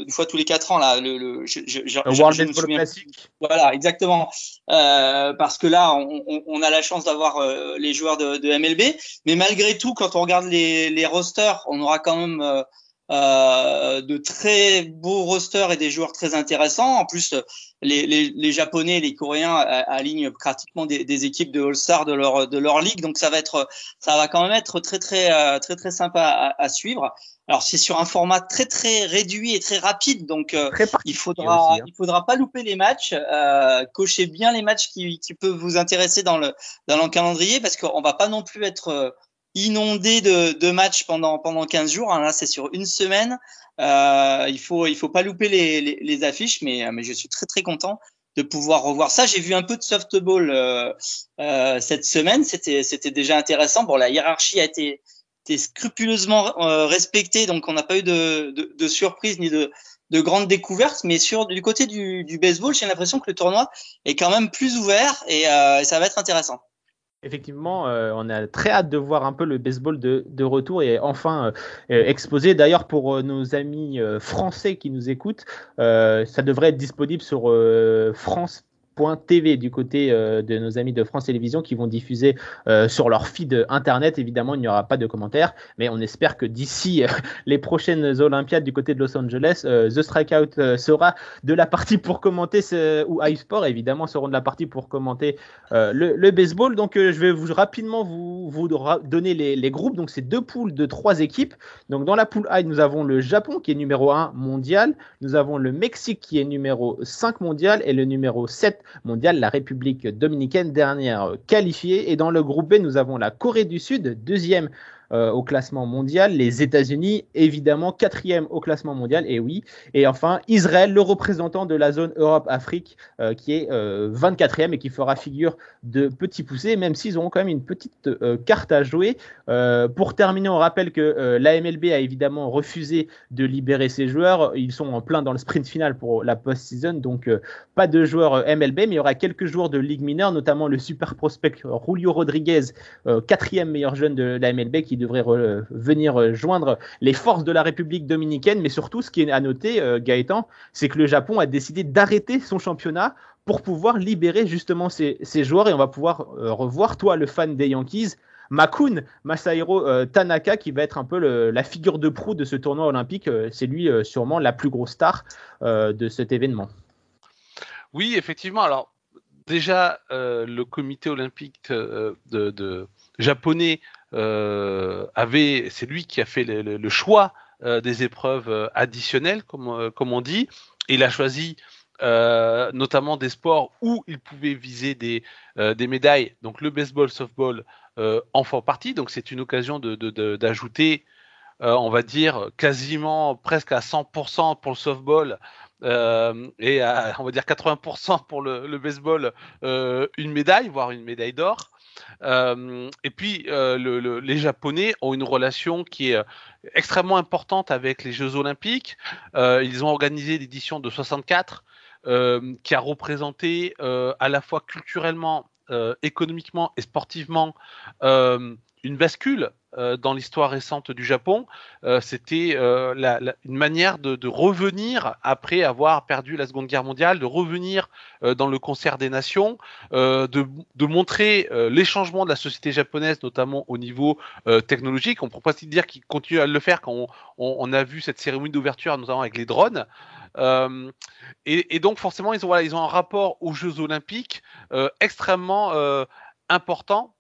une fois tous les quatre ans là, le, le, je, je, World Baseball Classic. Voilà, exactement. parce que là, on, on a la chance d'avoir les joueurs de, de, MLB, mais malgré tout, quand on regarde les, les rosters, on aura quand même euh, de très beaux rosters et des joueurs très intéressants. En plus, les, les, les Japonais et les Coréens alignent pratiquement des, des équipes de All-Star de leur, de leur ligue. Donc, ça va être, ça va quand même être très, très, euh, très, très, sympa à, à suivre. Alors, c'est sur un format très, très réduit et très rapide. Donc, euh, il faudra, hein. il faudra pas louper les matchs. Euh, cocher bien les matchs qui, qui peuvent vous intéresser dans le, dans le calendrier parce qu'on va pas non plus être inondé de, de matchs pendant, pendant 15 jours. Hein. Là, c'est sur une semaine. Euh, il faut il faut pas louper les, les, les, affiches, mais, mais je suis très très content de pouvoir revoir ça. J'ai vu un peu de softball euh, euh, cette semaine. C'était c'était déjà intéressant. Bon, la hiérarchie a été, scrupuleusement euh, respectée, donc on n'a pas eu de, de, de surprise ni de de grandes découvertes, mais sur du côté du, du baseball, j'ai l'impression que le tournoi est quand même plus ouvert et euh, ça va être intéressant. Effectivement, euh, on a très hâte de voir un peu le baseball de, retour et enfin euh, euh, exposé. D'ailleurs, pour nos amis français qui nous écoutent, ça devrait être disponible sur France TV du côté euh, de nos amis de France Télévisions qui vont diffuser euh, sur leur feed internet. Évidemment, il n'y aura pas de commentaires, mais on espère que d'ici euh, (laughs) les prochaines Olympiades du côté de Los Angeles, The Strikeout sera de la partie pour commenter ou iSport évidemment seront de la partie pour commenter le, baseball. Donc, je vais vous rapidement vous, donner les, les, groupes. Donc, c'est deux poules de trois équipes. Donc, dans la poule A, nous avons le Japon qui est numéro 1 mondial. Nous avons le Mexique qui est numéro 5 mondial et le numéro 7 mondial, la République dominicaine, dernière qualifiée. Et dans le groupe B, nous avons la Corée du Sud, deuxième euh, au classement mondial. Les États-Unis, évidemment, quatrième au classement mondial, et oui. Et enfin, Israël, le représentant de la zone Europe-Afrique, euh, qui est 24e euh, et qui fera figure de petits poussés, même s'ils auront quand même une petite carte à jouer. pour terminer, on rappelle que la MLB a évidemment refusé de libérer ses joueurs. Ils sont en plein dans le sprint final pour la post-season, donc pas de joueurs MLB, mais il y aura quelques joueurs de Ligue mineure, notamment le super prospect Julio Rodriguez, quatrième meilleur jeune de la MLB, qui devrait venir joindre les forces de la République dominicaine. Mais surtout, ce qui est à noter, euh, Gaëtan, c'est que le Japon a décidé d'arrêter son championnat pour pouvoir libérer justement ces, joueurs et on va pouvoir euh, revoir, toi, le fan des Yankees, Makun Masahiro euh, Tanaka, qui va être un peu la figure de proue de ce tournoi olympique. c'est lui sûrement la plus grosse star de cet événement. Oui, effectivement. Alors, déjà, le comité olympique de japonais euh, avait, c'est lui qui a fait le, choix euh, des épreuves euh, additionnelles, comme, on dit. Il a choisi notamment des sports où il pouvait viser des, médailles. Donc le baseball, softball en font partie. Donc c'est une occasion d'ajouter, on va dire, quasiment presque à 100% pour le softball. et à, on va dire 80% pour le baseball, une médaille, voire une médaille d'or. Euh, et puis, euh, les Japonais ont une relation qui est euh, extrêmement importante avec les Jeux Olympiques. ils ont organisé l'édition de 64, qui a représenté à la fois culturellement, économiquement et sportivement une bascule dans l'histoire récente du Japon. Euh, c'était euh, une manière de, revenir après avoir perdu la Seconde Guerre mondiale, de revenir dans le concert des nations, de, montrer les changements de la société japonaise, notamment au niveau technologique. On ne peut pas dire qu'ils continuent à le faire quand on, a vu cette cérémonie d'ouverture, notamment avec les drones. Et, donc forcément, ils ont un rapport aux Jeux olympiques extrêmement important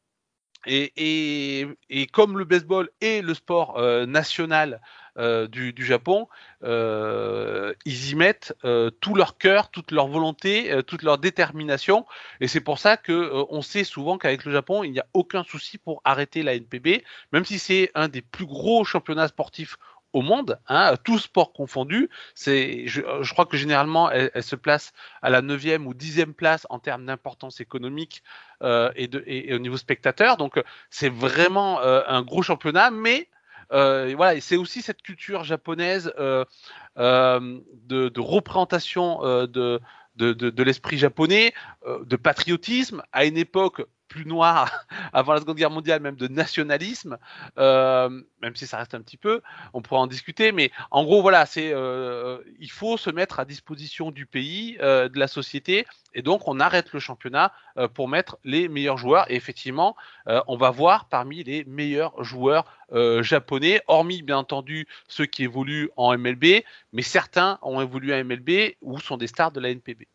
et, comme le baseball est le sport euh, national euh, du, Japon, euh, ils y mettent tout leur cœur, toute leur volonté, toute leur détermination. Et c'est pour ça que on sait souvent qu'avec le Japon, il n'y a aucun souci pour arrêter la NPB, même si c'est un des plus gros championnats sportifs au monde, hein, tout sport confondu. C'est, je, crois que généralement, elle, se place à la 9e ou 10e place en termes d'importance économique euh, et, de, et, au niveau spectateur. Donc, c'est vraiment euh, un gros championnat, mais euh, voilà, c'est aussi cette culture japonaise de, de, représentation de, de, de l'esprit japonais, de patriotisme à une époque plus noir (laughs) avant la Seconde Guerre mondiale, même de nationalisme, euh, même si ça reste un petit peu, on pourra en discuter, mais en gros, voilà, c'est euh, il faut se mettre à disposition du pays, euh, de la société, et donc on arrête le championnat pour mettre les meilleurs joueurs, et effectivement, on va voir parmi les meilleurs joueurs japonais, hormis bien entendu ceux qui évoluent en MLB, mais certains ont évolué en MLB ou sont des stars de la NPB.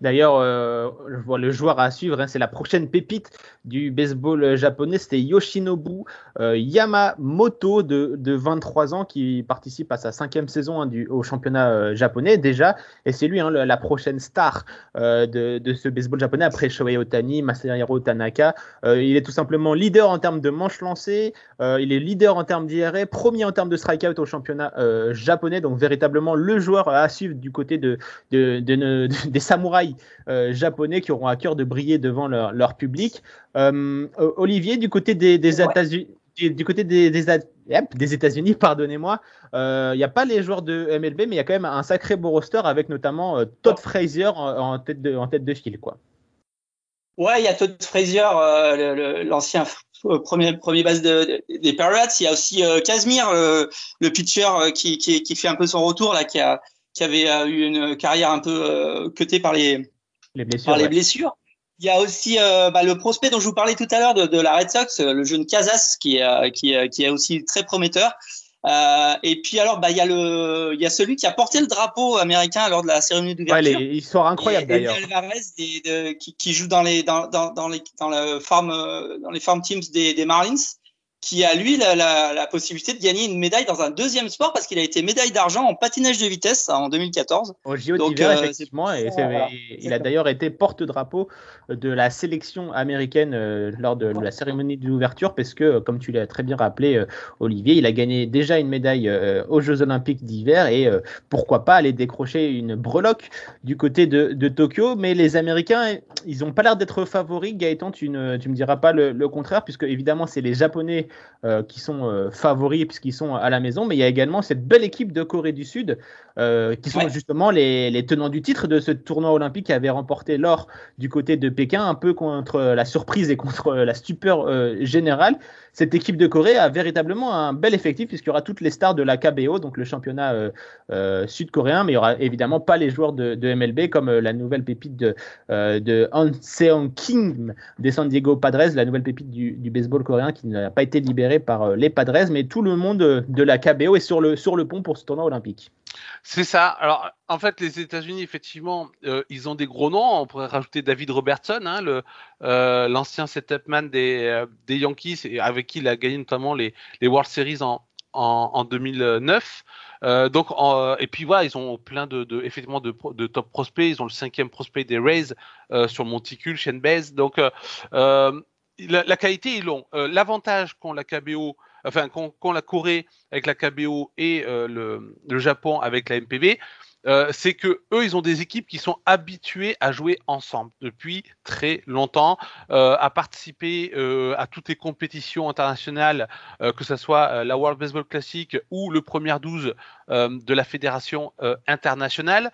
D'ailleurs, euh, le joueur à suivre, hein, c'est la prochaine pépite du baseball japonais. C'était Yoshinobu euh, Yamamoto de, 23 ans qui participe à sa cinquième saison hein, au championnat euh, japonais déjà. Et c'est lui hein, la prochaine star de, ce baseball japonais après Shohei Otani, Masahiro Tanaka. il est tout simplement leader en termes de manches lancées. il est leader en termes d'IRA, premier en termes de strikeout au championnat japonais. Donc véritablement le joueur à suivre du côté de, (laughs) des samouraïs euh, japonais qui auront à cœur de briller devant leur, public. Euh, Olivier, du côté des, États-Unis, du côté des, des, États-Unis, (laughs) pardonnez-moi, euh, il n'y a pas les joueurs de MLB, mais il y a quand même un sacré beau roster avec notamment Todd Frazier en, tête de, en tête de file, quoi. Ouais, il y a Todd Frazier, l'ancien premier, premier base des Pirates. Il y a aussi Casimir, le pitcher qui, qui, fait un peu son retour là, qui a, qui avait eu une carrière un peu cutée par les les blessures. les blessures. Il y a aussi bah, le prospect dont je vous parlais tout à l'heure de, la Red Sox, le jeune Casas, qui est, qui, qui est aussi très prometteur. Euh, et puis alors, bah il y a le, il y a celui qui a porté le drapeau américain lors de la cérémonie d'ouverture. Ouais, histoire incroyable d'ailleurs. Alvarez qui, qui, joue dans les dans, dans, dans les dans le farm dans les farm teams des, des Marlins qui a lui la, la, la, possibilité de gagner une médaille dans un deuxième sport parce qu'il a été médaille d'argent en patinage de vitesse en 2014. Au JO d'hiver, euh, effectivement, et il a d'ailleurs été porte-drapeau de la sélection américaine euh, lors de, la cérémonie d'ouverture parce que, comme tu l'as très bien rappelé, euh, Olivier, il a gagné déjà une médaille aux Jeux Olympiques d'hiver et pourquoi pas aller décrocher une breloque du côté de, de Tokyo. Mais les Américains, ils n'ont pas l'air d'être favoris. Gaëtan, tu ne tu me diras pas le, le contraire puisque évidemment, c'est les Japonais euh, qui sont euh, favoris puisqu'ils sont à la maison, mais il y a également cette belle équipe de Corée du Sud euh, qui sont justement les, tenants du titre de ce tournoi olympique qui avait remporté l'or du côté de Pékin, un peu contre la surprise et contre la stupeur générale. Cette équipe de Corée a véritablement un bel effectif puisqu'il y aura toutes les stars de la KBO, donc le championnat sud-coréen, mais il y aura évidemment pas les joueurs de, MLB comme la nouvelle pépite de, Han Seong Kim des San Diego Padres, la nouvelle pépite du, baseball coréen qui n'a pas été libéré par euh, les Padres, mais tout le monde de la KBO est sur le pont pour ce tournoi olympique. C'est ça. Alors, en fait, les États-Unis, effectivement, euh, ils ont des gros noms. On pourrait rajouter David Robertson, hein, le, euh, l'ancien setup man des, des Yankees, avec qui il a gagné notamment les, les World Series en, en, 2009. donc, et puis voilà, ils ont plein de, de effectivement de, de, top prospects. Ils ont le cinquième prospect des Rays sur le monticule, Shane Baez. Donc, la, qualité est long. Euh, l'avantage qu'ont la KBO, enfin qu'ont la Corée avec la KBO et euh, le, Japon avec la MPB, euh, c'est que eux, ils ont des équipes qui sont habituées à jouer ensemble depuis très longtemps, à participer à toutes les compétitions internationales, que ce soit la World Baseball Classic ou le premier 12 de la fédération internationale.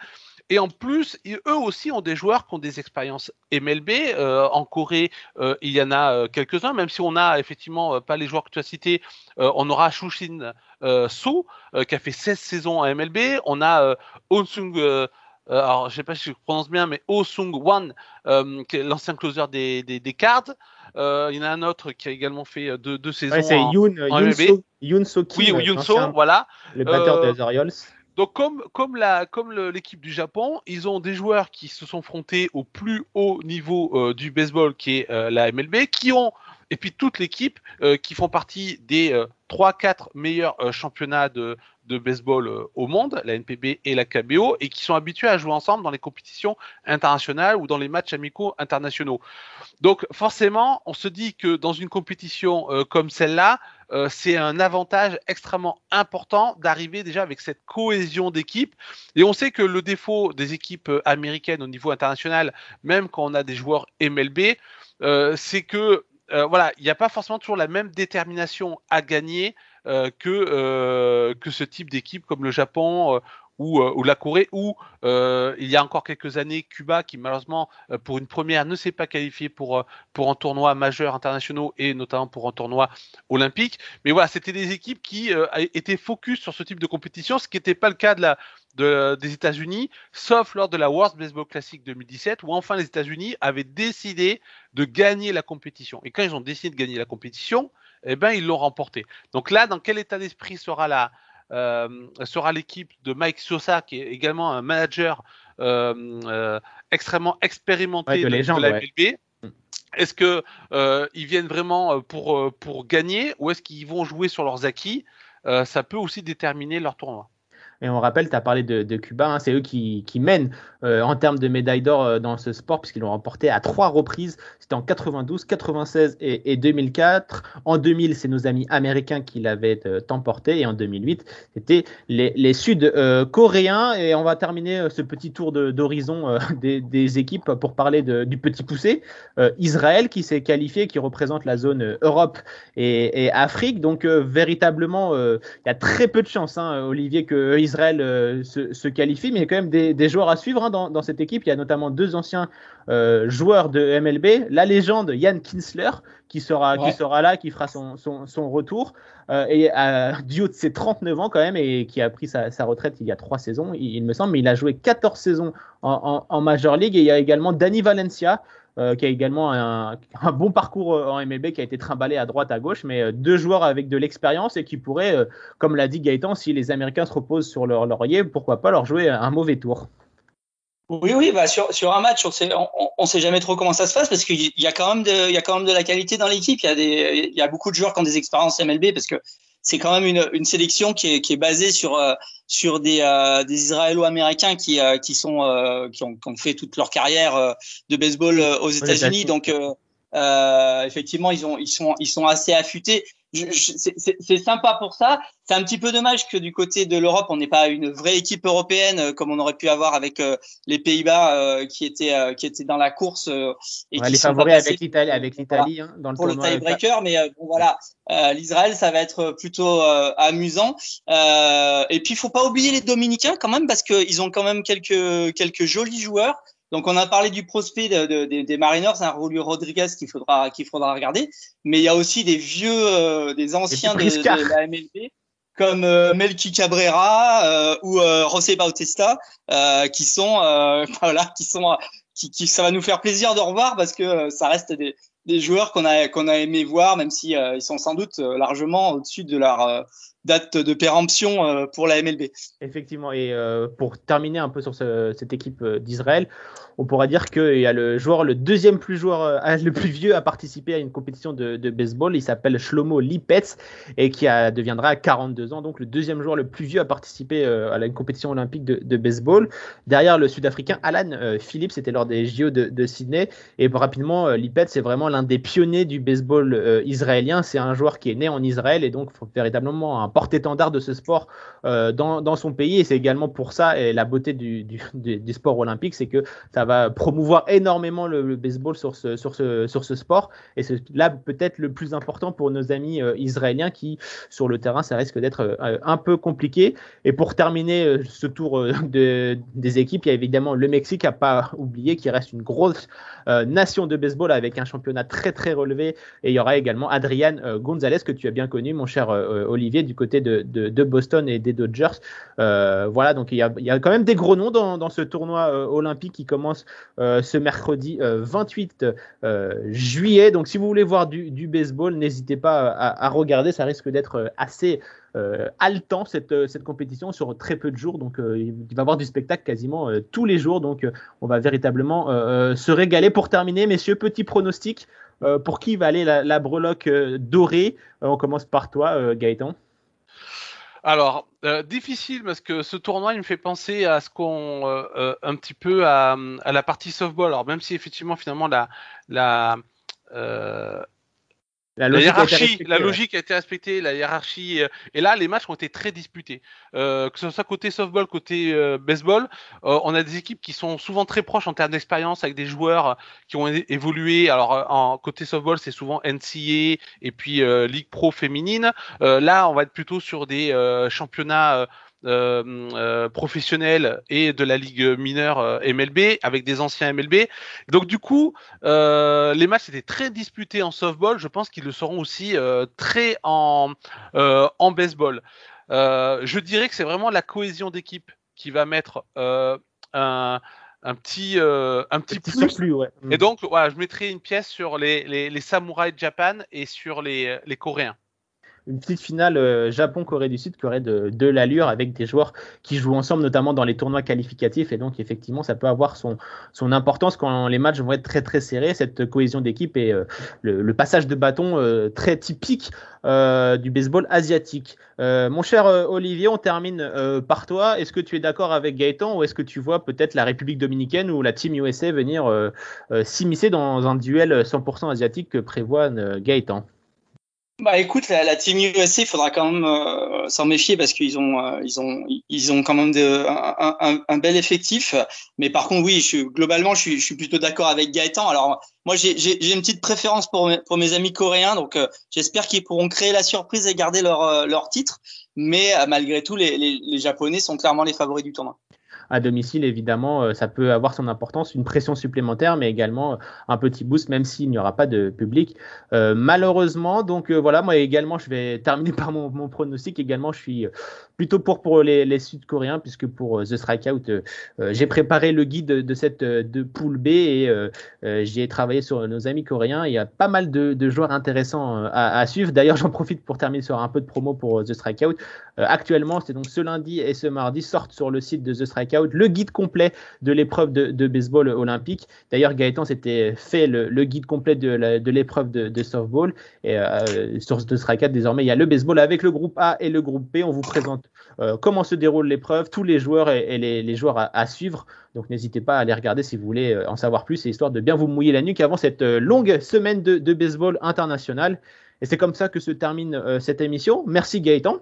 Et en plus, eux aussi ont des joueurs qui ont des expériences MLB. Euh, en Corée, euh, il y en a euh, quelques-uns, même si on n'a effectivement pas les joueurs que tu as cités. on aura Shushin So, qui a fait 16 saisons à MLB. On a Onsung alors je sais pas si je prononce bien, mais Oh Sung Wan, l'ancien closer des, des, Cards. il y en a un autre qui a également fait deux, deux saisons ouais, c'est Yoon, Yoon, So, Yoon So Kim, Oui, Yoon So, voilà. Le batteur des Orioles. Donc comme la comme l'équipe du Japon, ils ont des joueurs qui se sont frontés au plus haut niveau euh, du baseball qui est euh, la MLB, qui ont et puis toute l'équipe euh, qui font partie des 3-4 meilleurs championnats de baseball au monde, la NPB et la KBO, et qui sont habitués à jouer ensemble dans les compétitions internationales ou dans les matchs amicaux internationaux. Donc forcément, on se dit que dans une compétition comme celle-là, euh, c'est un avantage extrêmement important d'arriver déjà avec cette cohésion d'équipe. Et on sait que le défaut des équipes euh, américaines au niveau international, même quand on a des joueurs MLB, euh, c'est que voilà, il n'y a pas forcément toujours la même détermination à gagner que ce type d'équipe comme le Japon euh, ou, la Corée, ou euh, il y a encore quelques années, Cuba, qui malheureusement, euh, pour une première, ne s'est pas qualifié pour, pour un tournoi majeur internationaux et notamment pour un tournoi olympique. Mais voilà, c'était des équipes qui étaient focus sur ce type de compétition, ce qui n'était pas le cas des États-Unis, sauf lors de la World Baseball Classic 2017, où enfin les États-Unis avaient décidé de gagner la compétition. Et quand ils ont décidé de gagner la compétition, eh ben, ils l'ont remporté. Donc là, dans quel état d'esprit sera la, sera l'équipe de Mike Sosa, qui est également un manager euh, euh, extrêmement expérimenté de, la MLB. Mm. Est-ce que ils viennent vraiment pour pour gagner ou est-ce qu'ils vont jouer sur leurs acquis? Ça peut aussi déterminer leur tournoi. Et on rappelle, tu as parlé de, Cuba, hein, c'est eux qui, mènent euh, en termes de médailles d'or euh, dans ce sport, puisqu'ils l'ont remporté à trois reprises. C'était en 92, 96 et, 2004. En 2000, c'est nos amis américains qui l'avaient euh, emporté. Et en 2008, c'était les, Sud-Coréens. et on va terminer ce petit tour d'horizon (laughs) des, équipes pour parler du petit poussé. Israël qui s'est qualifié, qui représente la zone Europe et, Afrique. Donc, véritablement, il y a très peu de chance, hein, Olivier, que se, qualifie, mais il y a quand même des, joueurs à suivre hein, dans, cette équipe. Il y a notamment deux anciens joueurs de MLB, la légende Yann Kinsler, qui sera, qui sera là, qui fera son, son, retour, et du haut de ses 39 ans quand même, et qui a pris sa, retraite il y a trois saisons, il, me semble, mais il a joué 14 saisons en, en Major League, et il y a également Danny Valencia, euh, qui a également un, bon parcours euh, en MLB, qui a été trimballé à droite, à gauche, mais euh, deux joueurs avec de l'expérience et qui pourraient, comme l'a dit Gaëtan, si les Américains se reposent sur leur laurier, pourquoi pas leur jouer un mauvais tour. Oui, oui, bah sur, sur un match, on sait, on, sait jamais trop comment ça se passe parce qu'il y a quand même de, y a quand même de la qualité dans l'équipe. Il y a il y a beaucoup de joueurs qui ont des expériences MLB parce que c'est quand même une, une sélection qui est, qui est basée sur euh, sur des, euh, des Israélo-américains qui euh, qui sont qui ont, qui, ont, fait toute leur carrière de baseball aux États-Unis. Donc effectivement, ils ont ils sont ils sont assez affûtés c'est sympa pour ça. C'est un petit peu dommage que du côté de l'Europe, on n'ait pas une vraie équipe européenne euh, comme on aurait pu avoir avec euh, les Pays-Bas euh, qui étaient qui étaient dans la course et qui les favoris avec l'Italie avec l'Italie hein, dans le pour le tiebreaker. Mais bon, voilà, l'Israël, ça va être plutôt amusant. et puis, il faut pas oublier les Dominicains quand même parce qu'ils ont quand même quelques quelques jolis joueurs. Donc, on a parlé du prospect des Mariners, un Julio Rodriguez qu'il faudra, qu'il faudra regarder. Mais il y a aussi des vieux, euh, des anciens de, la MLB, comme euh, Melky Cabrera euh, ou José Bautista, qui sont, (laughs) voilà, qui sont, qui, qui, ça va nous faire plaisir de revoir parce que ça reste des, des joueurs qu'on a, qu'on a aimé voir, même si ils sont sans doute largement au-dessus de leur date de péremption euh, pour la MLB. Effectivement, et euh, pour terminer un peu sur cette équipe euh, d'Israël, on pourra dire qu'il y a le joueur, le deuxième plus joueur, le plus vieux à participer à une compétition de, baseball. Il s'appelle Shlomo Lipetz et qui deviendra à 42 ans, donc le deuxième joueur le plus vieux à participer à une compétition olympique de, baseball. Derrière le Sud-Africain Alan Phillips, c'était lors des JO de, Sydney. Et rapidement, Lipetz est vraiment l'un des pionniers du baseball israélien. C'est un joueur qui est né en Israël et donc véritablement un porte-étendard de ce sport euh, dans, son pays. Et c'est également pour ça, et la beauté du, sport olympique, c'est que ça va promouvoir énormément le, baseball sur ce, sport. Et c'est là peut-être le plus important pour nos amis euh, israéliens qui, sur le terrain, ça risque d'être euh, un peu compliqué. Et pour terminer ce tour de, des équipes, il y a évidemment le Mexique, à pas oublier, qui reste une grosse nation de baseball avec un championnat très très relevé. Et il y aura également Adrian Gonzalez, que tu as bien connu, mon cher Olivier, du côté de, Boston et des Dodgers. Euh, voilà, donc il y, a, quand même des gros noms dans, ce tournoi euh, olympique qui commence euh, ce mercredi 28 juillet. Donc si vous voulez voir du, baseball, n'hésitez pas à, regarder, ça risque d'être assez haletant cette, cette compétition sur très peu de jours. Donc il va y avoir du spectacle quasiment tous les jours. Donc on va véritablement se régaler. Pour terminer, messieurs, petit pronostic. pour qui va aller la, la breloque dorée? On commence par toi, Gaëtan. Alors, euh, difficile parce que ce tournoi, il me fait penser à ce qu'on, euh, euh, un petit peu à, à, la partie softball. Alors, même si effectivement, finalement, la, la la, hiérarchie, la logique a été respectée, la hiérarchie. Euh, et là, les matchs ont été très disputés. Euh, que ce soit côté softball, côté euh, baseball, on a des équipes qui sont souvent très proches en termes d'expérience avec des joueurs qui ont évolué. Alors, en côté softball, c'est souvent NCA et puis Ligue Pro féminine. là, on va être plutôt sur des championnats euh, euh, professionnels et de la ligue mineure euh, MLB avec des anciens MLB. Donc du coup, les matchs étaient très disputés en softball. Je pense qu'ils le seront aussi très en en baseball. je dirais que c'est vraiment la cohésion d'équipe qui va mettre un, un petit un petit, plus. Et donc voilà, je mettrai une pièce sur les, les, les samouraïs de Japan et sur les, les Coréens une petite finale euh, Japon-Corée du Sud qui aurait de, l'allure avec des joueurs qui jouent ensemble, notamment dans les tournois qualificatifs. Et donc, effectivement, ça peut avoir son, son importance quand les matchs vont être très très serrés. Cette cohésion d'équipe et euh, le, passage de bâton euh, très typique du baseball asiatique. mon cher Olivier, on termine par toi. Est-ce que tu es d'accord avec Gaëtan ou est-ce que tu vois peut-être la République dominicaine ou la Team USA venir s'immiscer dans un duel 100% asiatique que prévoit Gaëtan? Bah écoute, la, la, team USA, il faudra quand même euh, s'en méfier parce qu'ils ont, euh, ils ont, ils ont quand même de, un, un, un, bel effectif. Mais par contre, oui, je globalement, je suis, je suis plutôt d'accord avec Gaëtan. Alors moi, j'ai une petite préférence pour mes, pour mes amis coréens, donc euh, j'espère qu'ils pourront créer la surprise et garder leur, leur titre. mais malgré tout, les, les Japonais sont clairement les favoris du tournoi à domicile, évidemment, euh, ça peut avoir son importance, une pression supplémentaire, mais également euh, un petit boost, même s'il n'y aura pas de public. Euh, malheureusement, donc voilà, moi également, je vais terminer (laughs) par mon, mon pronostic. Également, je suis plutôt pour, les, Sud-Coréens, puisque pour The Strikeout, j'ai préparé le guide de, cette de poule B et j'ai travaillé sur nos amis coréens. Il y a pas mal de, de joueurs intéressants à, suivre. D'ailleurs, j'en profite pour terminer sur un peu de promo pour The Strikeout. actuellement, c'est donc ce lundi et ce mardi sortent sur le site de The Strikeout le guide complet de l'épreuve de, baseball olympique. D'ailleurs, Gaëtan s'était fait le, guide complet de l'épreuve de, softball. Et euh, sur ce Strikeout, désormais, il y a le baseball avec le groupe A et le groupe B. On vous présente euh, comment se déroule l'épreuve, tous les joueurs et, les, joueurs à, suivre. Donc n'hésitez pas à aller regarder si vous voulez euh, en savoir plus, histoire de bien vous mouiller la nuque avant cette longue semaine de, baseball international. Et c'est comme ça que se termine cette émission. Merci Gaëtan.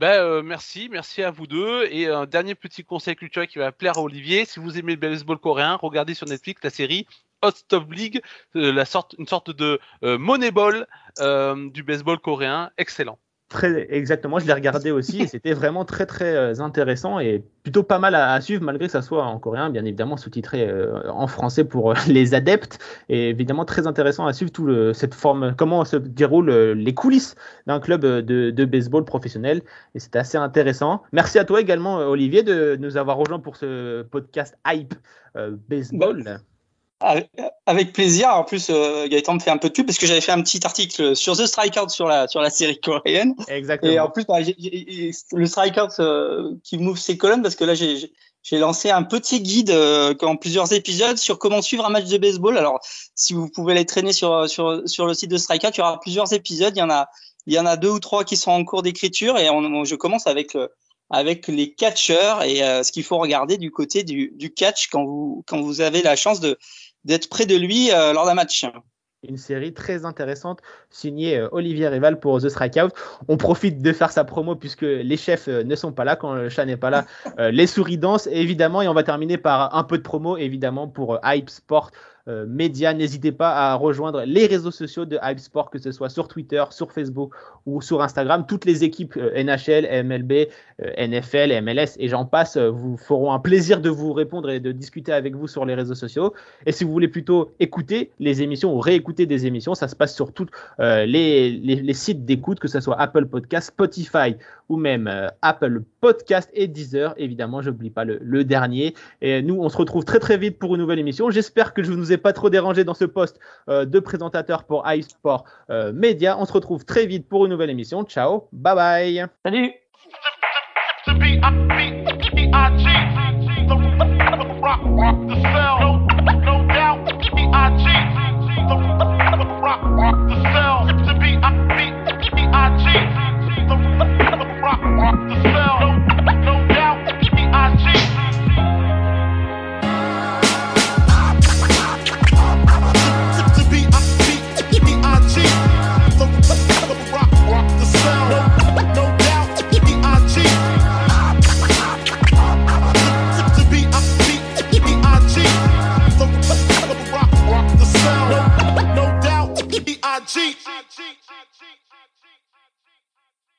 Ben, euh, merci, merci à vous deux. Et un dernier petit conseil culturel qui va plaire à Olivier. Si vous aimez le baseball coréen, regardez sur Netflix la série Hot Top League, euh, une sorte de euh, Moneyball du baseball coréen. Excellent. Exactement, je l'ai regardé aussi et c'était vraiment très très euh, intéressant et plutôt pas mal à, suivre malgré que ça soit en coréen, bien évidemment sous-titré euh, en français pour euh, les adeptes et évidemment très intéressant à suivre tout cette forme, comment se déroulent les coulisses d'un club de, baseball professionnel et c'était assez intéressant. Merci à toi également Olivier de nous avoir rejoint pour ce podcast Hype Baseball. Bah, avec plaisir. En plus, euh, Gaëtan me fait un peu de pub parce que j'avais fait un petit article sur The Strikeout sur la, sur la série coréenne. Exactement. Et en plus, bah, le Strikeout euh, qui m'ouvre ses colonnes parce que là, j'ai lancé un petit guide euh, en plusieurs épisodes sur comment suivre un match de baseball. Alors, si vous pouvez les traîner sur, sur, sur le site de Strikeout, il y aura plusieurs épisodes. Il y en a, il y en a deux ou trois qui sont en cours d'écriture et on, je commence avec avec les catcheurs et euh, ce qu'il faut regarder du côté du, du catch quand vous, quand vous avez la chance de d'être près de lui euh, lors d'un match. Une série très intéressante signée euh, Olivier Rival pour The Strikeout. On profite de faire sa promo puisque les chefs euh, ne sont pas là. Quand le chat n'est pas là, (laughs) les souris dansent évidemment. Et on va terminer par un peu de promo évidemment pour Hype Sport euh, médias. N'hésitez pas à rejoindre les réseaux sociaux de Hype Sport, que ce soit sur Twitter, sur Facebook ou sur Instagram. Toutes les équipes euh, NHL, MLB, euh, NFL, MLS et j'en passe vous feront un plaisir de vous répondre et de discuter avec vous sur les réseaux sociaux. Et si vous voulez plutôt écouter les émissions ou réécouter des émissions, ça se passe sur tous les, les, sites d'écoute, que ce soit Apple Podcast, Spotify ou même Apple Podcast et Deezer. Évidemment, je n'oublie pas le, le, dernier. Et nous, on se retrouve très très vite pour une nouvelle émission. J'espère que je vous ai pas trop dérangé dans ce poste euh, de présentateur pour iSport euh, Media. On se retrouve très vite pour une nouvelle émission. Ciao, bye bye. Salut. cheat. I cheat.